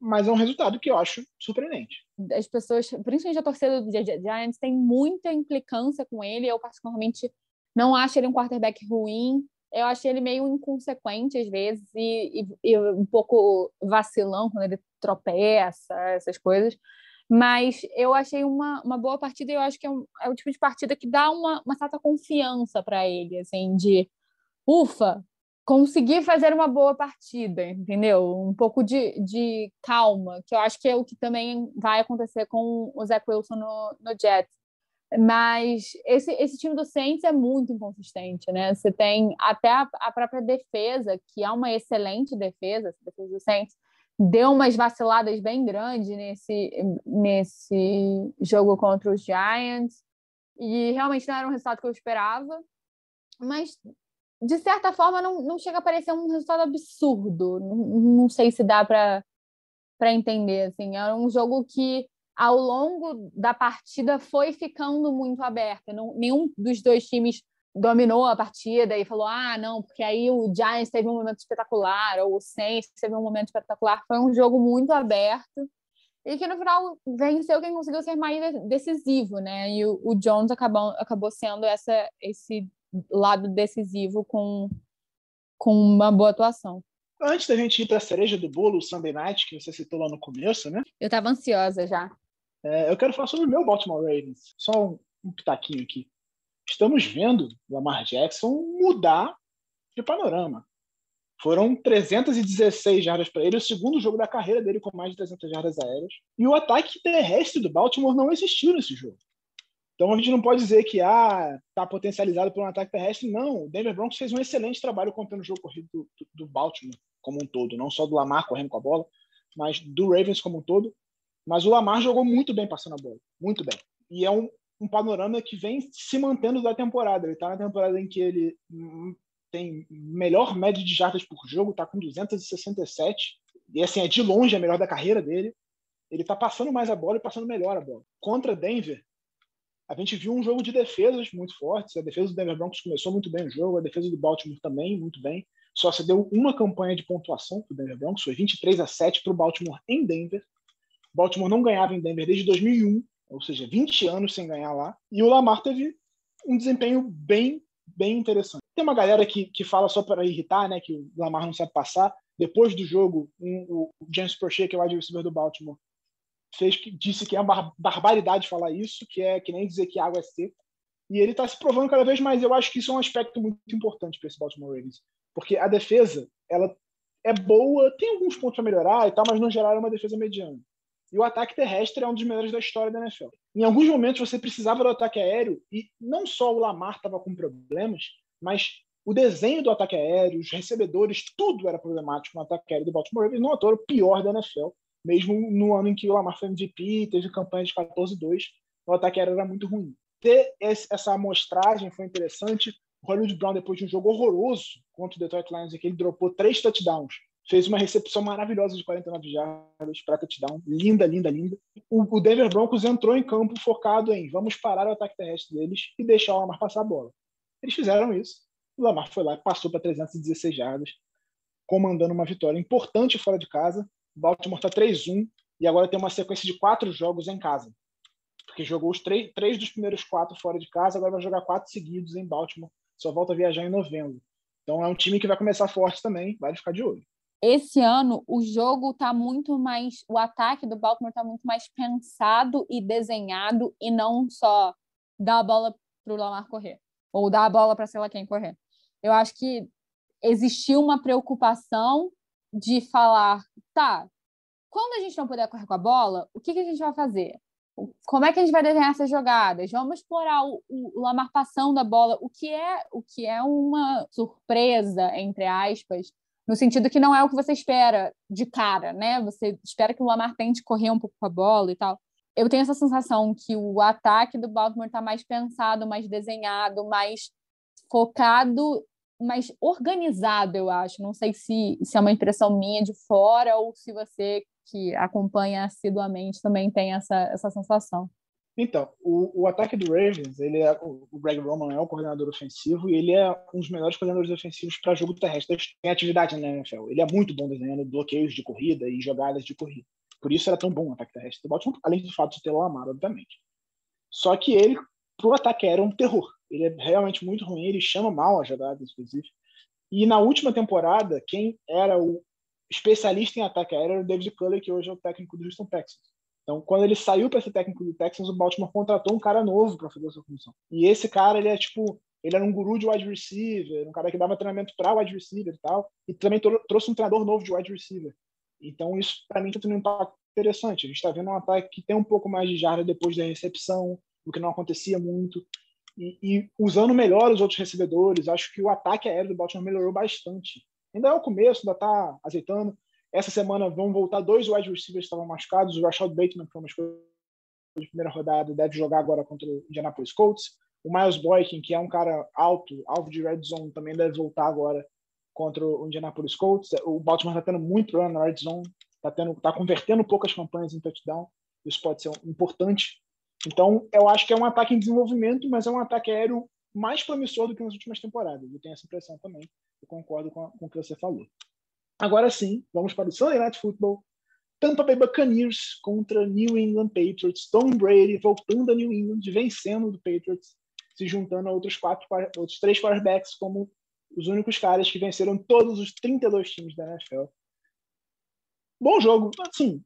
Mas é um resultado que eu acho surpreendente. As pessoas, principalmente a torcida do Giants, tem muita implicância com ele. Eu, particularmente, não acho ele um quarterback ruim. Eu achei ele meio inconsequente às vezes e, e, e um pouco vacilão quando ele tropeça, essas coisas. Mas eu achei uma, uma boa partida e eu acho que é, um, é o tipo de partida que dá uma, uma certa confiança para ele, assim, de ufa, conseguir fazer uma boa partida, entendeu? Um pouco de, de calma, que eu acho que é o que também vai acontecer com o Zach Wilson no, no Jets. Mas esse, esse time do Saints é muito inconsistente, né? Você tem até a, a própria defesa, que é uma excelente defesa, defesa do Saints, deu umas vaciladas bem grandes nesse, nesse jogo contra os Giants. E realmente não era um resultado que eu esperava. Mas, de certa forma, não, não chega a parecer um resultado absurdo. Não, não sei se dá para entender. Assim. Era um jogo que ao longo da partida foi ficando muito aberta. Não, nenhum dos dois times dominou a partida e falou: ah, não, porque aí o Giants teve um momento espetacular, ou o Saints teve um momento espetacular. Foi um jogo muito aberto e que no final venceu quem conseguiu ser mais decisivo, né? E o, o Jones acabou, acabou sendo essa, esse lado decisivo com, com uma boa atuação. Antes da gente ir para a cereja do bolo, o Sunday Night, que você citou lá no começo, né? Eu estava ansiosa já. É, eu quero falar sobre o meu Baltimore Ravens. Só um, um pitaquinho aqui. Estamos vendo Lamar Jackson mudar de panorama. Foram 316 jardas para ele, o segundo jogo da carreira dele com mais de 300 jardas aéreas. E o ataque terrestre do Baltimore não existiu nesse jogo. Então a gente não pode dizer que ah, tá potencializado por um ataque terrestre. Não, o Denver Broncos fez um excelente trabalho contendo o jogo corrido do, do, do Baltimore como um todo, não só do Lamar correndo com a bola, mas do Ravens como um todo. Mas o Lamar jogou muito bem passando a bola, muito bem. E é um, um panorama que vem se mantendo da temporada. Ele está na temporada em que ele hum, tem melhor média de jardas por jogo, está com 267. E assim, é de longe a melhor da carreira dele. Ele está passando mais a bola e passando melhor a bola. Contra Denver, a gente viu um jogo de defesas muito fortes. A defesa do Denver Broncos começou muito bem o jogo, a defesa do Baltimore também muito bem. Só se deu uma campanha de pontuação para o Denver Broncos, foi 23 a 7 para o Baltimore em Denver. Baltimore não ganhava em Denver desde 2001, ou seja, 20 anos sem ganhar lá. E o Lamar teve um desempenho bem, bem interessante. Tem uma galera que, que fala só para irritar, né, que o Lamar não sabe passar. Depois do jogo, um, o James Prochet, que é o wide receiver do Baltimore, fez que disse que é uma barbaridade falar isso, que é que nem dizer que água é seca. E ele está se provando cada vez mais. Eu acho que isso é um aspecto muito importante para esse Baltimore Ravens, porque a defesa ela é boa, tem alguns pontos a melhorar e tal, mas no geral é uma defesa mediana. E o ataque terrestre é um dos melhores da história da NFL. Em alguns momentos você precisava do ataque aéreo e não só o Lamar estava com problemas, mas o desenho do ataque aéreo, os recebedores, tudo era problemático no ataque aéreo do Baltimore Ravens. Não à o pior da NFL, mesmo no ano em que o Lamar foi MVP, teve campanha de 14-2, o ataque era muito ruim. Ter essa amostragem foi interessante. O Hollywood Brown, depois de um jogo horroroso contra o Detroit Lions, em que ele dropou três touchdowns, fez uma recepção maravilhosa de 49 jardas para touchdown, linda, linda, linda. O, o, Denver Broncos entrou em campo focado em vamos parar o ataque terrestre deles e deixar o Lamar passar a bola. Eles fizeram isso. O Lamar foi lá, passou para 316 jardas. comandando uma vitória importante fora de casa. Baltimore está 3-1 e agora tem uma sequência de quatro jogos em casa. Porque jogou os três, três dos primeiros quatro fora de casa, agora vai jogar quatro seguidos em Baltimore. Só volta a viajar em novembro. Então é um time que vai começar forte também, vai ficar de olho. Esse ano o jogo está muito mais, o ataque do Baltimore está muito mais pensado e desenhado e não só dar a bola para o Lamar correr ou dar a bola para sei lá quem correr. Eu acho que existiu uma preocupação de falar, tá, quando a gente não puder correr com a bola, o que, que a gente vai fazer? Como é que a gente vai desenhar essas jogadas? Vamos explorar o, o, Lamar passando a bola, o que é o que é uma surpresa entre aspas, no sentido que não é o que você espera de cara, né? Você espera que o Lamar tente correr um pouco com a bola e tal. Eu tenho essa sensação que o ataque do Baltimore está mais pensado, mais desenhado, mais focado mais organizado, eu acho. Não sei se, se é uma impressão minha de fora ou se você que acompanha assiduamente também tem essa, essa sensação. Então, o, o ataque do Ravens, ele é, o Greg Roman é o coordenador ofensivo e ele é um dos melhores coordenadores ofensivos para jogo terrestre em atividade na NFL. Ele é muito bom desenhando bloqueios de corrida e jogadas de corrida. Por isso era tão bom o ataque terrestre do Baltimore, além do fato de ter o Lamar, obviamente. Só que ele, pro ataque era um terror. Ele é realmente muito ruim, ele chama mal as jogadas, inclusive. E na última temporada, quem era o especialista em ataque aéreo era o David Culler, que hoje é o técnico do Houston Texans. Então, quando ele saiu para ser técnico do Texans, o Baltimore contratou um cara novo para fazer essa função. E esse cara, ele é tipo, ele era um guru de wide receiver, um cara que dava treinamento para wide receiver e tal, e também trouxe um treinador novo de wide receiver. Então, isso para mim está tendo um impacto interessante. A gente está vendo um ataque que tem um pouco mais de jarda depois da recepção, o que não acontecia muito e, e, usando melhor os outros recebedores. Acho que o ataque aéreo do Baltimore melhorou bastante. Ainda é o começo, ainda está azeitando. Essa semana vão voltar dois wide receivers que estavam machucados. O Rashad Bateman, que foi uma escolha de primeira rodada, deve jogar agora contra o Indianapolis Colts. O Miles Boykin, que é um cara alto, alvo de red zone, também deve voltar agora contra o Indianapolis Colts. O Baltimore está tendo muito problema na red zone, está tá convertendo poucas campanhas em touchdown. Isso pode ser importante então, eu acho que é um ataque em desenvolvimento, mas é um ataque aéreo mais promissor do que nas últimas temporadas. Eu tenho essa impressão também. Eu concordo com, a, com o que você falou. Agora sim, vamos para o Sunday Night Football. Tampa Bay Buccaneers contra New England Patriots. Tom Brady voltando a New England, vencendo do Patriots, se juntando a outros, quatro, outros três quarterbacks como os únicos caras que venceram todos os 32 times da NFL. Bom jogo. Assim,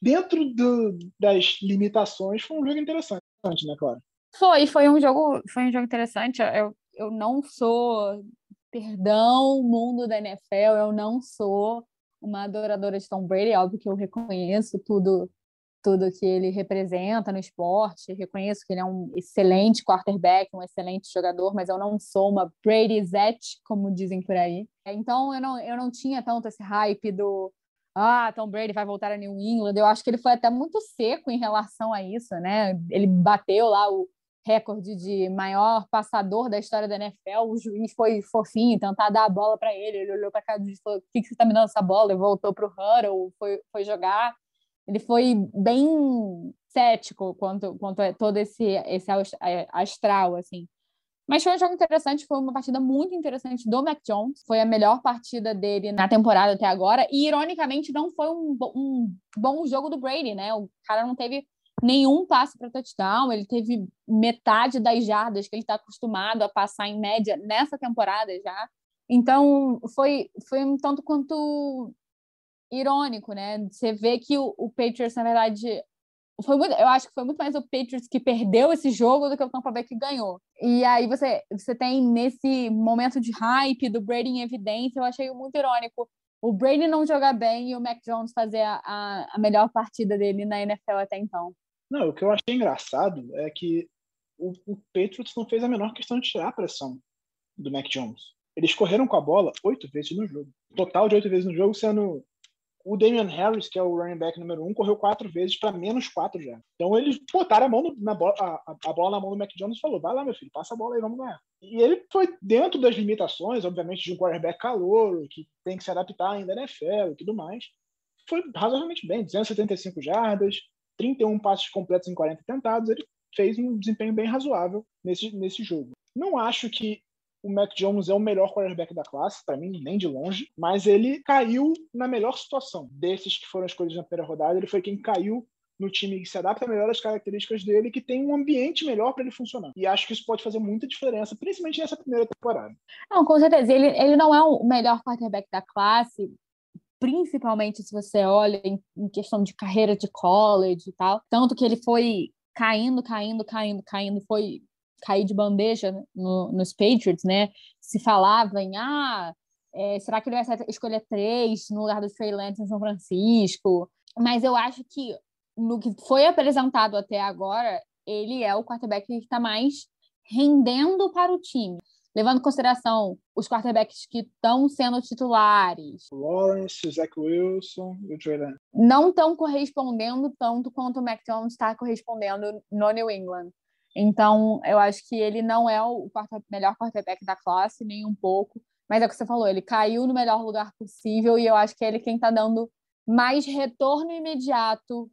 dentro do, das limitações, foi um jogo interessante, né, Clara? Foi, foi um jogo, foi um jogo interessante. Eu, eu não sou, perdão, mundo da NFL, eu não sou uma adoradora de Tom Brady, óbvio que eu reconheço tudo tudo que ele representa no esporte, reconheço que ele é um excelente quarterback, um excelente jogador, mas eu não sou uma Brady Zet, como dizem por aí. Então eu não, eu não tinha tanto esse hype do ah, Tom Brady vai voltar a New England. Eu acho que ele foi até muito seco em relação a isso, né? Ele bateu lá o recorde de maior passador da história da NFL. O juiz foi fofinho, tentar dar a bola para ele. Ele olhou para cá e falou: "Por que, que você está me dando essa bola?" E voltou para o Huddle, foi, foi jogar. Ele foi bem cético quanto, quanto a todo esse, esse astral, assim. Mas foi um jogo interessante, foi uma partida muito interessante do Mac Jones. Foi a melhor partida dele na temporada até agora. E, ironicamente, não foi um, um bom jogo do Brady, né? O cara não teve nenhum passe para touchdown, ele teve metade das jardas que ele está acostumado a passar em média nessa temporada já. Então, foi, foi um tanto quanto irônico, né? Você vê que o, o Patriots, na verdade, foi muito, eu acho que foi muito mais o Patriots que perdeu esse jogo do que o Tampa Bay que ganhou. E aí você, você tem nesse momento de hype do Brady em evidência, eu achei muito irônico o Brady não jogar bem e o Mac Jones fazer a, a, a melhor partida dele na NFL até então. Não, o que eu achei engraçado é que o, o Patriots não fez a menor questão de tirar a pressão do Mac Jones. Eles correram com a bola oito vezes no jogo. Total de oito vezes no jogo, sendo o Damian Harris, que é o running back número um, correu quatro vezes para menos quatro já. Então eles botaram a mão no, na bola, a, a, bola na mão do Mac Jones e falou: vai lá, meu filho, passa a bola aí, vamos ganhar. E ele foi dentro das limitações, obviamente, de um quarterback calor, que tem que se adaptar ainda na NFL e tudo mais. Foi razoavelmente bem, 275 jardas, 31 passes completos em 40 tentados. Ele fez um desempenho bem razoável nesse, nesse jogo. Não acho que o Mac Jones é o melhor quarterback da classe, para mim, nem de longe, mas ele caiu na melhor situação. Desses que foram escolhidos na primeira rodada, ele foi quem caiu no time que se adapta melhor às características dele, que tem um ambiente melhor para ele funcionar. E acho que isso pode fazer muita diferença, principalmente nessa primeira temporada. Não, com certeza. Ele, ele não é o melhor quarterback da classe, principalmente se você olha em, em questão de carreira de college e tal. Tanto que ele foi caindo, caindo, caindo, caindo, foi cair de bandeja no, nos Patriots, né? Se falava em, ah, é, será que ele vai escolher três no lugar do Trey Lance em São Francisco? Mas eu acho que no que foi apresentado até agora, ele é o quarterback que está mais rendendo para o time. Levando em consideração os quarterbacks que estão sendo titulares. Lawrence, Zach Wilson e o Trey Lance. Não estão correspondendo tanto quanto o Mac Jones está correspondendo no New England. Então, eu acho que ele não é o melhor quarterback da classe, nem um pouco. Mas é o que você falou, ele caiu no melhor lugar possível e eu acho que é ele quem está dando mais retorno imediato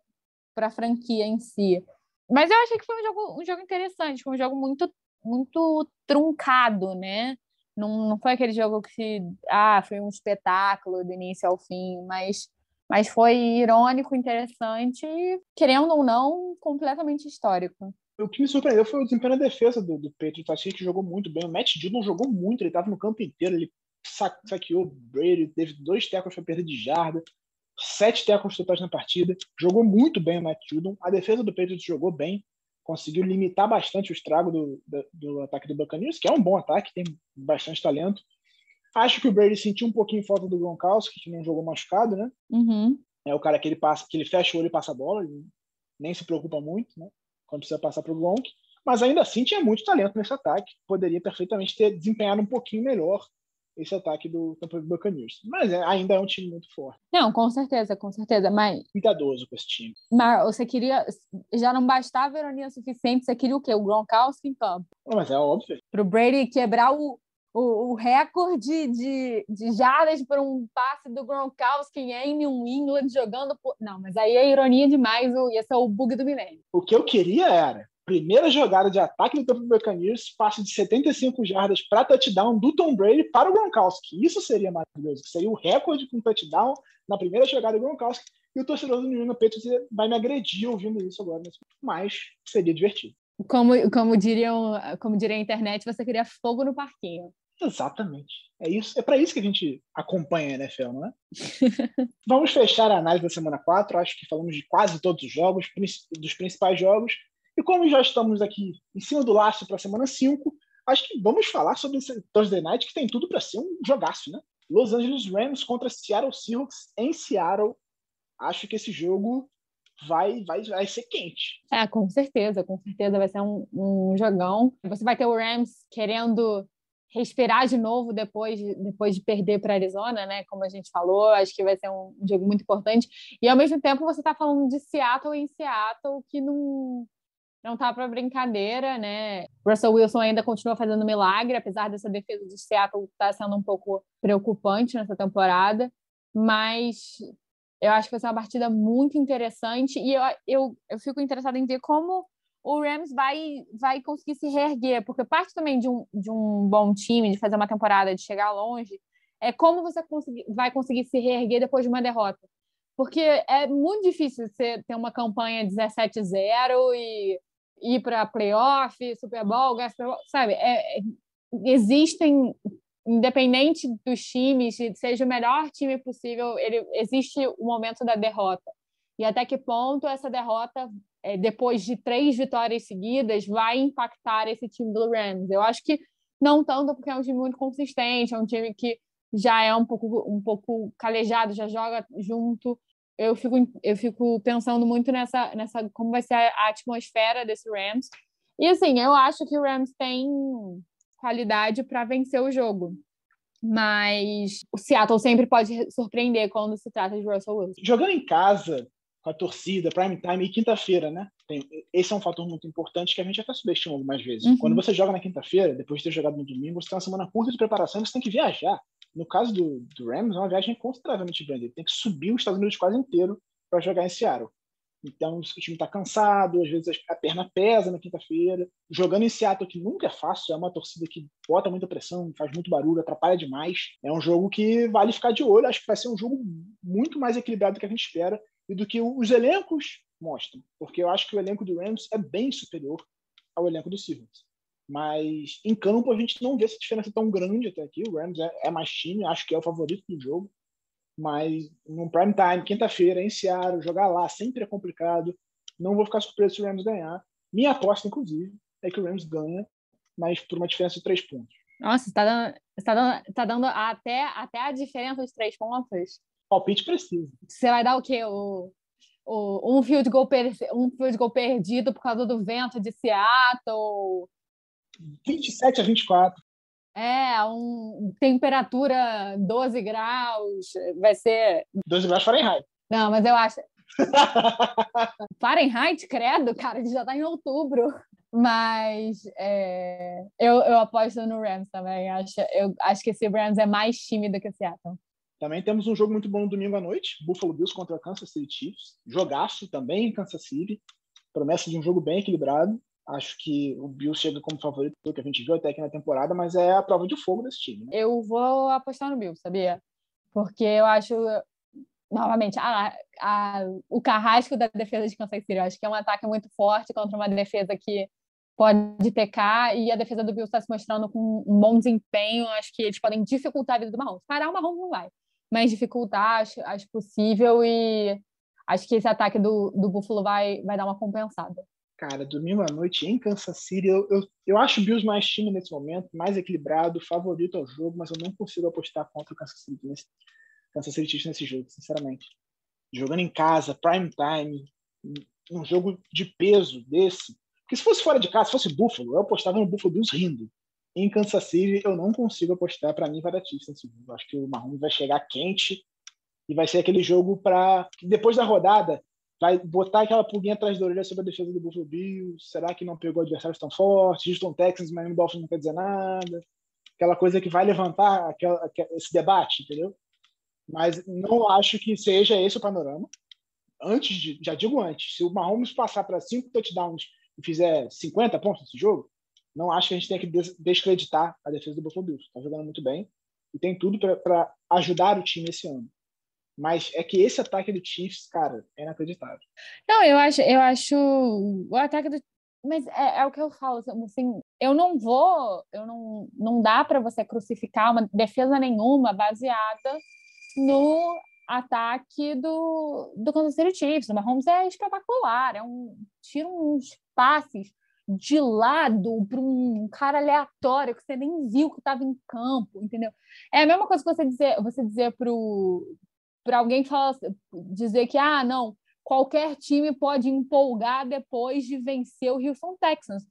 para a franquia em si. Mas eu achei que foi um jogo, um jogo interessante, foi um jogo muito, muito truncado, né? Não, não foi aquele jogo que ah, foi um espetáculo do início ao fim, mas, mas foi irônico, interessante e, querendo ou não, completamente histórico o que me surpreendeu foi o desempenho da defesa do, do Patriots. Achei que jogou muito bem. O Matt Dillon jogou muito, ele estava no campo inteiro, ele saqueou o Brady, teve dois tecos para perder de jarda, sete tecos totais na partida. Jogou muito bem o Matt Judon. A defesa do Patriots jogou bem, conseguiu limitar bastante o estrago do, do, do ataque do Buccaneers, que é um bom ataque, tem bastante talento. Acho que o Brady sentiu um pouquinho falta do Gronkowski, que não jogou machucado, né? Uhum. É o cara que ele passa, que ele fecha o olho e passa a bola, nem se preocupa muito, né? Quando precisa passar para o Gronk, mas ainda assim tinha muito talento nesse ataque, poderia perfeitamente ter desempenhado um pouquinho melhor esse ataque do Tampa Bay Buccaneers. Mas é, ainda é um time muito forte. Não, com certeza, com certeza, mas... Cuidadoso com esse time. Mas você queria... Já não bastava a ironia suficiente, você queria o quê? O Gronkowski em campo. Mas é óbvio. Para o Brady quebrar o, o, o recorde de, de jardas por um passe do Gronkowski em New England jogando por... Não, mas aí é ironia demais, o, ia ser o bug do milênio. O que eu queria era primeira jogada de ataque no campo do Buccaneers, passe de 75 jardas para touchdown do Tom Brady para o Gronkowski. Isso seria maravilhoso, seria o recorde com touchdown na primeira jogada do Gronkowski. E o torcedor do New England Patriots vai me agredir ouvindo isso agora, mas seria divertido. Como, como, diriam, como diria a internet, você queria fogo no parquinho. Exatamente. É isso, é para isso que a gente acompanha a NFL, não é? *laughs* Vamos fechar a análise da semana 4. Acho que falamos de quase todos os jogos, dos principais jogos. E como já estamos aqui em cima do laço para a semana 5, acho que vamos falar sobre esse Thursday Night, que tem tudo para ser um jogaço, né? Los Angeles Rams contra Seattle Seahawks em Seattle. Acho que esse jogo vai, vai, vai ser quente. É, com certeza, com certeza vai ser um, um jogão. Você vai ter o Rams querendo respirar de novo depois de, depois de perder para Arizona, né? Como a gente falou, acho que vai ser um jogo muito importante. E ao mesmo tempo você está falando de Seattle em Seattle que não não tá para brincadeira, né? Russell Wilson ainda continua fazendo milagre, apesar dessa defesa de Seattle estar tá sendo um pouco preocupante nessa temporada, mas eu acho que vai ser uma partida muito interessante e eu, eu, eu fico interessada em ver como o Rams vai, vai conseguir se reerguer, porque parte também de um, de um bom time, de fazer uma temporada, de chegar longe, é como você conseguir, vai conseguir se reerguer depois de uma derrota. Porque é muito difícil você ter uma campanha 17-0 e ir para playoff, Super Bowl, Super Bowl, sabe? É, é, existem, independente dos times, seja o melhor time possível, ele, existe o momento da derrota. E até que ponto essa derrota é, depois de três vitórias seguidas, vai impactar esse time do Rams. Eu acho que não tanto porque é um time muito consistente, é um time que já é um pouco, um pouco calejado, já joga junto. Eu fico, eu fico pensando muito nessa, nessa como vai ser a, atmosfera desse Rams. E assim, eu acho que o Rams tem qualidade para vencer o jogo. Mas o Seattle sempre pode surpreender quando se trata de Russell Wilson. Jogando em casa, com a torcida, prime time e quinta-feira, né? Tem, esse é um fator muito importante que a gente até subestima algumas vezes. Uhum. Quando você joga na quinta-feira, depois de ter jogado no domingo, você tem uma semana curta de preparação e você tem que viajar. No caso do, do Rams, é uma viagem consideravelmente grande. Ele tem que subir os Estados Unidos quase inteiro para jogar em Seattle. Então, o time está cansado, às vezes a perna pesa na quinta-feira. Jogando em Seattle, que nunca é fácil, é uma torcida que bota muita pressão, faz muito barulho, atrapalha demais. É um jogo que vale ficar de olho. Acho que vai ser um jogo muito mais equilibrado do que a gente espera e do que os elencos mostram. Porque eu acho que o elenco do Rams é bem superior ao elenco do Seahawks. Mas em campo a gente não vê essa diferença tão grande até aqui. O Rams é, é mais time, acho que é o favorito do jogo. Mas no prime time, quinta-feira, em Seattle, jogar lá sempre é complicado. Não vou ficar surpreso se o Rams ganhar. Minha aposta, inclusive, é que o Rams ganha, mas por uma diferença de três pontos. Nossa, está dando, está dando, tá dando até, até a diferença de três pontos. Palpite precisa. Você vai dar o quê? O, o, um, field goal per, um field goal perdido por causa do vento de Seattle? 27 a 24. É, um, temperatura 12 graus, vai ser. 12 graus Fahrenheit. Não, mas eu acho. *laughs* Fahrenheit, credo, cara, a gente já tá em outubro. Mas é, eu, eu aposto no Rams também. Acho, eu acho que esse Rams é mais time do que o Seattle. Também temos um jogo muito bom no domingo à noite, Buffalo Bills contra Kansas City Chiefs. Jogaço também em Kansas City. Promessa de um jogo bem equilibrado. Acho que o Bill chega como favorito pelo que a gente viu até aqui na temporada, mas é a prova de fogo desse time. Né? Eu vou apostar no Bill, sabia? Porque eu acho, novamente, a, a, o carrasco da defesa de Kansas City. Eu acho que é um ataque muito forte contra uma defesa que pode pecar e a defesa do Bill está se mostrando com um bom desempenho. Acho que eles podem dificultar a vida do Mahomes. Parar o Mahomes não vai, mas dificultar acho, acho possível e acho que esse ataque do, do Buffalo vai, vai dar uma compensada cara, domingo à noite em Kansas City, eu, eu, eu acho o Bills mais time nesse momento, mais equilibrado, favorito ao jogo, mas eu não consigo apostar contra o Kansas City nesse, Kansas City nesse jogo, sinceramente. Jogando em casa, prime time, um jogo de peso desse. Porque se fosse fora de casa, se fosse Buffalo, eu apostava no Buffalo Bills rindo. Em Kansas City, eu não consigo apostar. Para mim, vai Chiefs nesse jogo. Acho que o Mahomes vai chegar quente e vai ser aquele jogo para depois da rodada vai botar aquela pulguinha atrás da orelha sobre a defesa do Buffalo Bills. Será que não pegou adversários tão fortes? Houston Texans, Miami Dolphins não quer dizer nada. Aquela coisa que vai levantar aquela, esse debate, entendeu? Mas não acho que seja esse o panorama. Antes de, já digo antes, se o Mahomes passar para cinco touchdowns e fizer 50 pontos nesse jogo, não acho que a gente tem que descreditar a defesa do Buffalo Bills. Está jogando muito bem e tem tudo para ajudar o time esse ano. Mas é que esse ataque do Chiefs, cara, é inacreditável. Não, eu acho, eu acho o ataque do mas é, é, o que eu falo, assim, eu não vou, eu não, não dá para você crucificar uma defesa nenhuma baseada no ataque do, do Kansas City Chiefs. O Mahomes é espetacular, é um tira uns passes de lado para um cara aleatório que você nem viu que estava em campo, entendeu? É a mesma coisa que você dizer, você dizer para alguém falar, dizer que, ah, não, qualquer time pode empolgar depois de vencer o Houston Texans.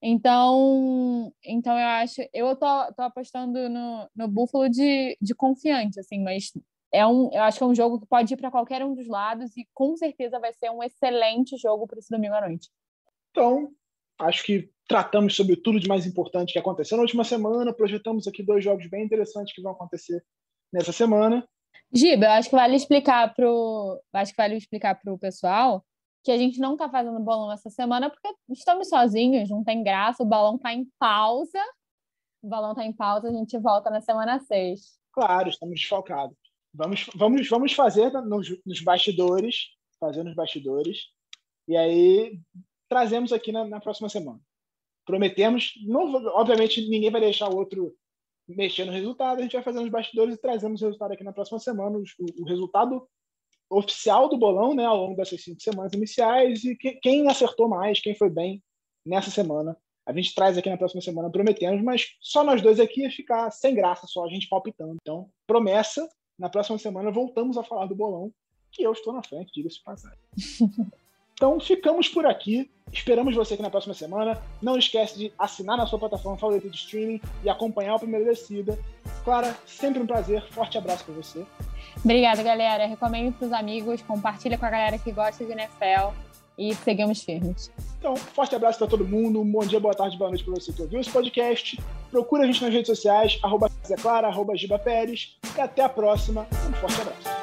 Então, então eu acho, eu tô, tô apostando no, no Buffalo de, de confiante, assim, mas é um, eu acho que é um jogo que pode ir para qualquer um dos lados e com certeza vai ser um excelente jogo para esse domingo à noite. Então, acho que tratamos sobre tudo de mais importante que aconteceu na última semana, projetamos aqui dois jogos bem interessantes que vão acontecer nessa semana. Giba, eu acho que vale explicar pro, acho que vale explicar pro pessoal que a gente não está fazendo bolão essa semana porque estamos sozinhos, não tem graça, o balão está em pausa. O balão está em pausa, a gente volta na semana 6. Claro, estamos desfalcados. Vamos, vamos, vamos fazer nos, nos bastidores, fazer nos bastidores, e aí trazemos aqui na, na próxima semana. Prometemos, não, obviamente ninguém vai deixar o outro mexer no resultado, a gente vai fazendo os bastidores e trazemos o resultado aqui na próxima semana, o, o resultado oficial do bolão, né, ao longo dessas cinco semanas iniciais e que, quem acertou mais, quem foi bem nessa semana. A gente traz aqui na próxima semana, prometemos, mas só nós dois aqui ia ficar sem graça, só a gente palpitando. Então, promessa, na próxima semana voltamos a falar do bolão, que eu estou na frente, diga-se passagem. *laughs* Então, ficamos por aqui. Esperamos você aqui na próxima semana. Não esquece de assinar na sua plataforma favorita de streaming e acompanhar o Primeiro Descida. Clara, sempre um prazer. Forte abraço para você. Obrigada, galera. Recomendo para os amigos, compartilha com a galera que gosta de NFL e seguimos firmes. Então, forte abraço para todo mundo. Um bom dia, boa tarde, boa noite para você que ouviu esse podcast. Procura a gente nas redes sociais, arroba Zé Clara, arroba Giba Pérez. E até a próxima. Um forte abraço.